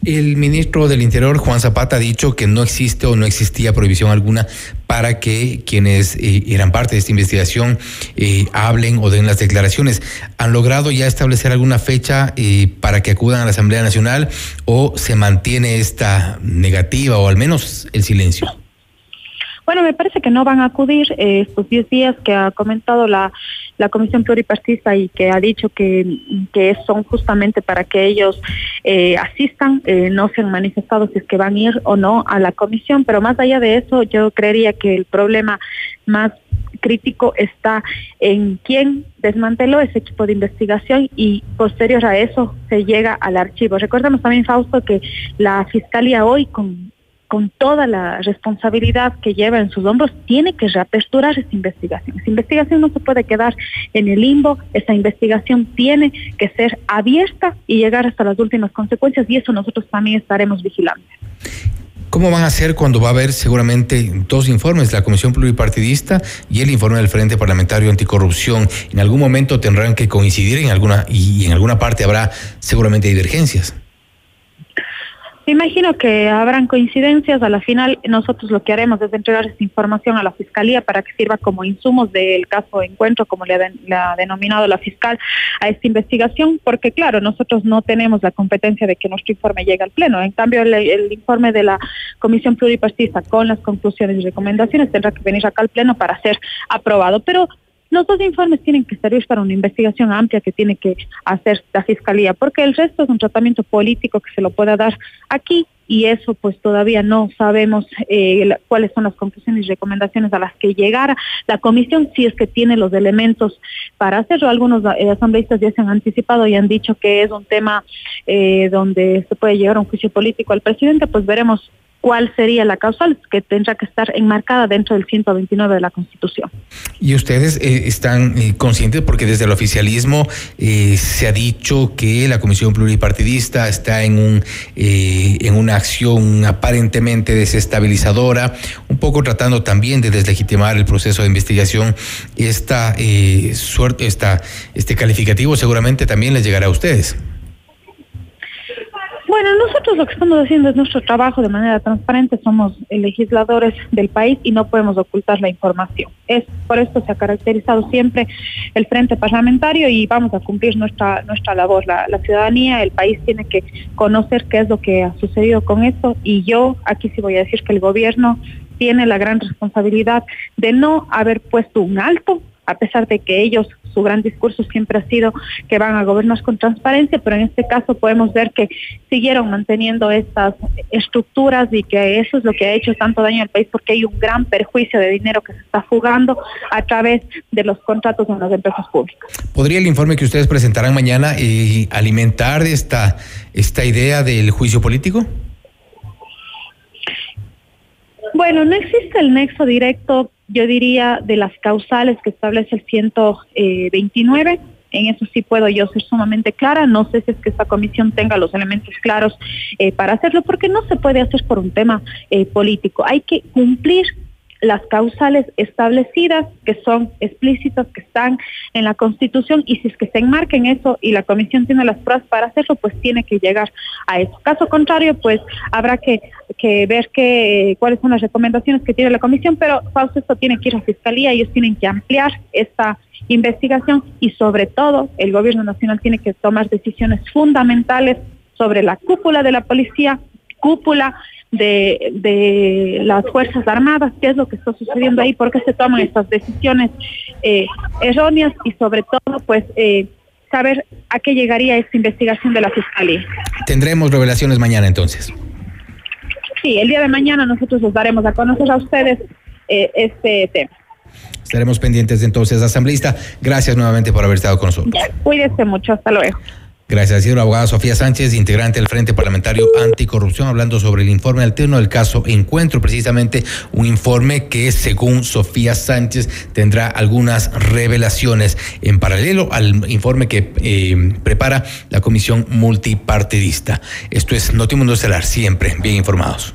El ministro del Interior, Juan Zapata, ha dicho que no existe o no existía prohibición alguna para que quienes eh, eran parte de esta investigación eh, hablen o den las declaraciones. ¿Han logrado ya establecer alguna fecha eh, para que acudan a la Asamblea Nacional o se mantiene esta negativa o al menos el silencio? Bueno, me parece que no van a acudir eh, estos 10 días que ha comentado la, la Comisión Pluripartista y que ha dicho que, que son justamente para que ellos eh, asistan. Eh, no se han manifestado si es que van a ir o no a la comisión, pero más allá de eso, yo creería que el problema más crítico está en quién desmanteló ese equipo de investigación y posterior a eso se llega al archivo. Recordemos también, Fausto, que la Fiscalía hoy con con toda la responsabilidad que lleva en sus hombros, tiene que reaperturar esa investigación. Esa investigación no se puede quedar en el limbo, esa investigación tiene que ser abierta y llegar hasta las últimas consecuencias y eso nosotros también estaremos vigilantes. ¿Cómo van a hacer cuando va a haber seguramente dos informes, la Comisión Pluripartidista y el informe del Frente Parlamentario Anticorrupción? En algún momento tendrán que coincidir en alguna y en alguna parte habrá seguramente divergencias. Me imagino que habrán coincidencias. A la final, nosotros lo que haremos es entregar esta información a la Fiscalía para que sirva como insumos del caso encuentro, como le ha, denominado la fiscal, a esta investigación, porque claro, nosotros no tenemos la competencia de que nuestro informe llegue al Pleno. En cambio, el, el informe de la Comisión Pluripartista con las conclusiones y recomendaciones tendrá que venir acá al Pleno para ser aprobado. Pero los dos informes tienen que servir para una investigación amplia que tiene que hacer la Fiscalía, porque el resto es un tratamiento político que se lo pueda dar aquí y eso pues todavía no sabemos eh, cuáles son las conclusiones y recomendaciones a las que llegara la comisión, si es que tiene los elementos para hacerlo. Algunos eh, asambleístas ya se han anticipado y han dicho que es un tema eh, donde se puede llegar a un juicio político al presidente, pues veremos cuál sería la causal que tendrá que estar enmarcada dentro del 129 de la Constitución. Y ustedes eh, están eh, conscientes porque desde el oficialismo eh, se ha dicho que la Comisión Pluripartidista está en un en una acción aparentemente desestabilizadora, un poco tratando también de deslegitimar el proceso de investigación. Esta suerte, esta, este calificativo seguramente también les llegará a ustedes. Bueno, nosotros lo que estamos haciendo es nuestro trabajo de manera transparente, somos legisladores del país y no podemos ocultar la información. Es por esto se ha caracterizado siempre el frente parlamentario y vamos a cumplir nuestra nuestra labor. La, la ciudadanía, el país tiene que conocer qué es lo que ha sucedido con esto y yo aquí sí voy a decir que el gobierno tiene la gran responsabilidad de no haber puesto un alto a pesar de que ellos, su gran discurso siempre ha sido que van a gobernar con transparencia, pero en este caso podemos ver que siguieron manteniendo estas estructuras y que eso es lo que ha hecho tanto daño al país porque hay un gran perjuicio de dinero que se está jugando a través de los contratos en las empresas públicas. ¿Podría el informe que ustedes presentarán mañana eh, alimentar esta, esta idea del juicio político? Bueno, no existe el nexo directo yo diría, de las causales que establece el 129. En eso sí puedo yo ser sumamente clara. No sé si es que esta comisión tenga los elementos claros eh, para hacerlo, porque no se puede hacer por un tema eh, político. Hay que cumplir las causales establecidas, que son explícitas, que están en la Constitución, y si es que se enmarca en eso y la Comisión tiene las pruebas para hacerlo, pues tiene que llegar a eso. Caso contrario, pues habrá que, que ver que, cuáles son las recomendaciones que tiene la Comisión, pero Fausto, esto tiene que ir a Fiscalía, ellos tienen que ampliar esta investigación y sobre todo el Gobierno Nacional tiene que tomar decisiones fundamentales sobre la cúpula de la policía, cúpula de, de las Fuerzas Armadas, qué es lo que está sucediendo ahí, por qué se toman estas decisiones eh, erróneas y sobre todo, pues, eh, saber a qué llegaría esta investigación de la Fiscalía. Tendremos revelaciones mañana entonces. Sí, el día de mañana nosotros les daremos a conocer a ustedes eh, este tema. Estaremos pendientes entonces, asambleísta. Gracias nuevamente por haber estado con nosotros. cuídese mucho, hasta luego. Gracias. La abogada Sofía Sánchez, integrante del Frente Parlamentario Anticorrupción, hablando sobre el informe alterno del caso Encuentro, precisamente un informe que, según Sofía Sánchez, tendrá algunas revelaciones en paralelo al informe que eh, prepara la Comisión Multipartidista. Esto es Notimundo Estelar, siempre bien informados.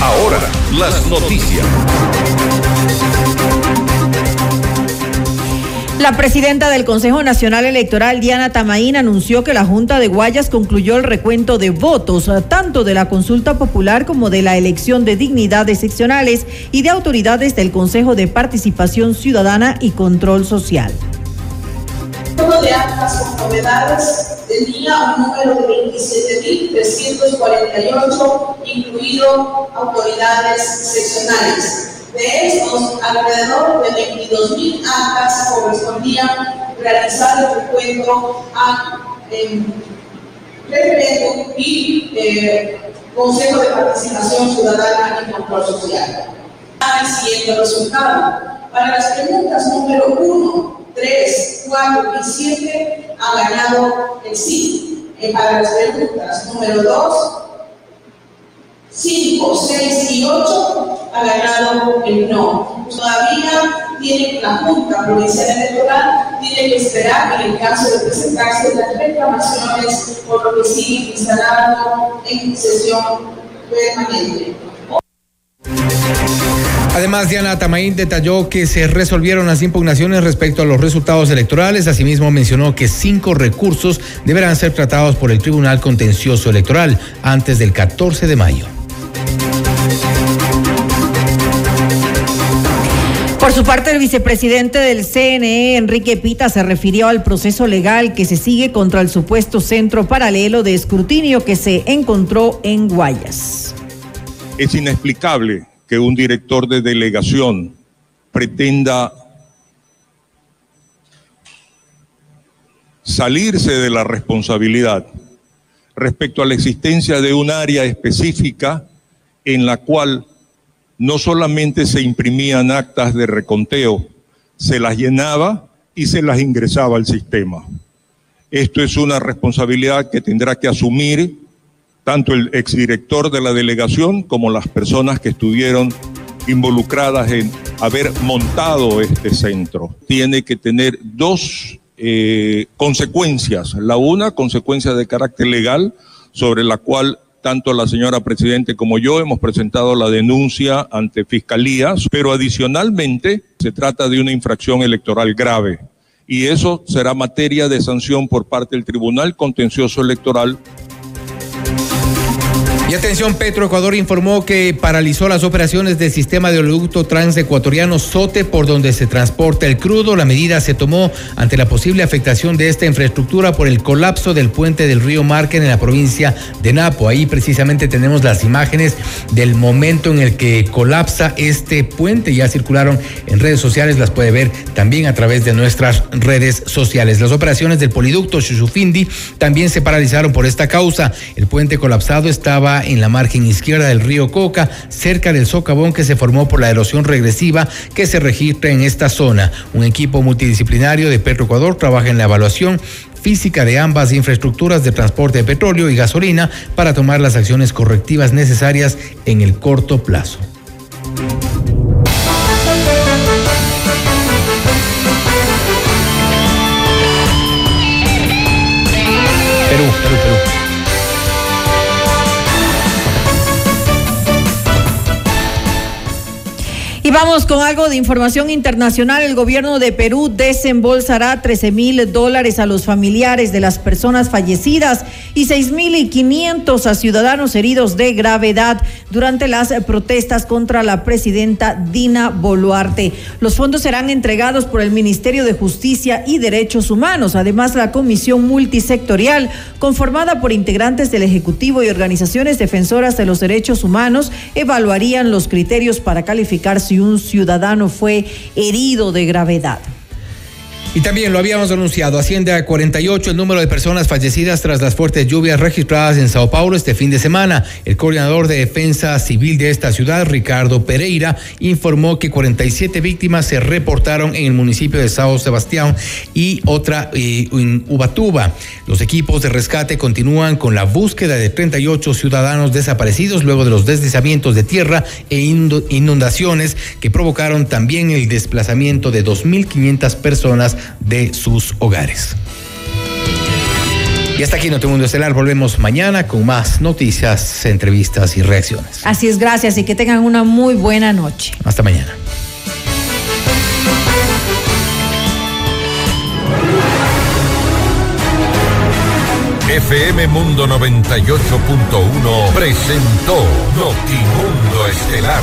Ahora, las noticias. La presidenta del Consejo Nacional Electoral, Diana Tamaín, anunció que la Junta de Guayas concluyó el recuento de votos, tanto de la consulta popular como de la elección de dignidades seccionales y de autoridades del Consejo de Participación Ciudadana y Control Social. Todo de actas con novedades tenía un número de 27.348, incluido autoridades seccionales. De estos, alrededor de 22.000 actas correspondían realizar el recuento a eh, y eh, Consejo de Participación Ciudadana y Control Social. El siguiente resultado. Para las preguntas número 1, 3, 4 y 7 ha ganado el sí. Eh, para las preguntas número 2, 5, 6 y 8 ha ganado el no. Todavía tiene la Junta Provincial Electoral, tiene que esperar en el caso de presentarse las reclamaciones, por lo que sigue instalando en sesión permanente. Además, Diana Tamaín detalló que se resolvieron las impugnaciones respecto a los resultados electorales. Asimismo, mencionó que cinco recursos deberán ser tratados por el Tribunal Contencioso Electoral antes del 14 de mayo. Por su parte, el vicepresidente del CNE, Enrique Pita, se refirió al proceso legal que se sigue contra el supuesto centro paralelo de escrutinio que se encontró en Guayas. Es inexplicable que un director de delegación pretenda salirse de la responsabilidad respecto a la existencia de un área específica en la cual no solamente se imprimían actas de reconteo, se las llenaba y se las ingresaba al sistema. Esto es una responsabilidad que tendrá que asumir tanto el exdirector de la delegación como las personas que estuvieron involucradas en haber montado este centro. Tiene que tener dos eh, consecuencias. La una, consecuencia de carácter legal, sobre la cual tanto la señora Presidente como yo hemos presentado la denuncia ante fiscalías, pero adicionalmente se trata de una infracción electoral grave y eso será materia de sanción por parte del Tribunal Contencioso Electoral y atención, Petroecuador informó que paralizó las operaciones del sistema de oleoducto transecuatoriano SOTE por donde se transporta el crudo. La medida se tomó ante la posible afectación de esta infraestructura por el colapso del puente del río Marquen en la provincia de Napo. Ahí precisamente tenemos las imágenes del momento en el que colapsa este puente. Ya circularon en redes sociales, las puede ver también a través de nuestras redes sociales. Las operaciones del poliducto Chuchufindi también se paralizaron por esta causa. El puente colapsado estaba en la margen izquierda del río Coca, cerca del socavón que se formó por la erosión regresiva que se registra en esta zona. Un equipo multidisciplinario de Petroecuador trabaja en la evaluación física de ambas infraestructuras de transporte de petróleo y gasolina para tomar las acciones correctivas necesarias en el corto plazo. Vamos con algo de información internacional. El gobierno de Perú desembolsará 13 mil dólares a los familiares de las personas fallecidas y 6 mil 500 a ciudadanos heridos de gravedad durante las protestas contra la presidenta Dina Boluarte. Los fondos serán entregados por el Ministerio de Justicia y Derechos Humanos. Además, la comisión multisectorial, conformada por integrantes del Ejecutivo y organizaciones defensoras de los derechos humanos, evaluarían los criterios para calificar si un ciudadano fue herido de gravedad. Y también lo habíamos anunciado, asciende a 48 el número de personas fallecidas tras las fuertes lluvias registradas en Sao Paulo este fin de semana. El coordinador de defensa civil de esta ciudad, Ricardo Pereira, informó que 47 víctimas se reportaron en el municipio de Sao Sebastián y otra eh, en Ubatuba. Los equipos de rescate continúan con la búsqueda de 38 ciudadanos desaparecidos luego de los deslizamientos de tierra e inundaciones que provocaron también el desplazamiento de 2.500 personas de sus hogares. Y hasta aquí Mundo Estelar. Volvemos mañana con más noticias, entrevistas y reacciones. Así es, gracias y que tengan una muy buena noche. Hasta mañana. FM Mundo 98.1 presentó Notimundo Estelar.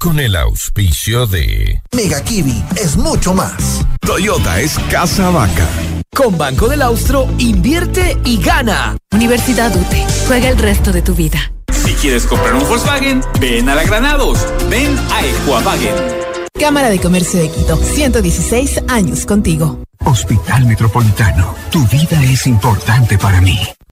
con el auspicio de Mega Kiwi es mucho más. Toyota es casa vaca. Con Banco del Austro, invierte y gana. Universidad UTE. Juega el resto de tu vida. Si quieres comprar un Volkswagen, ven a la Granados. Ven a Equavagen. Cámara de Comercio de Quito. 116 años contigo. Hospital Metropolitano. Tu vida es importante para mí.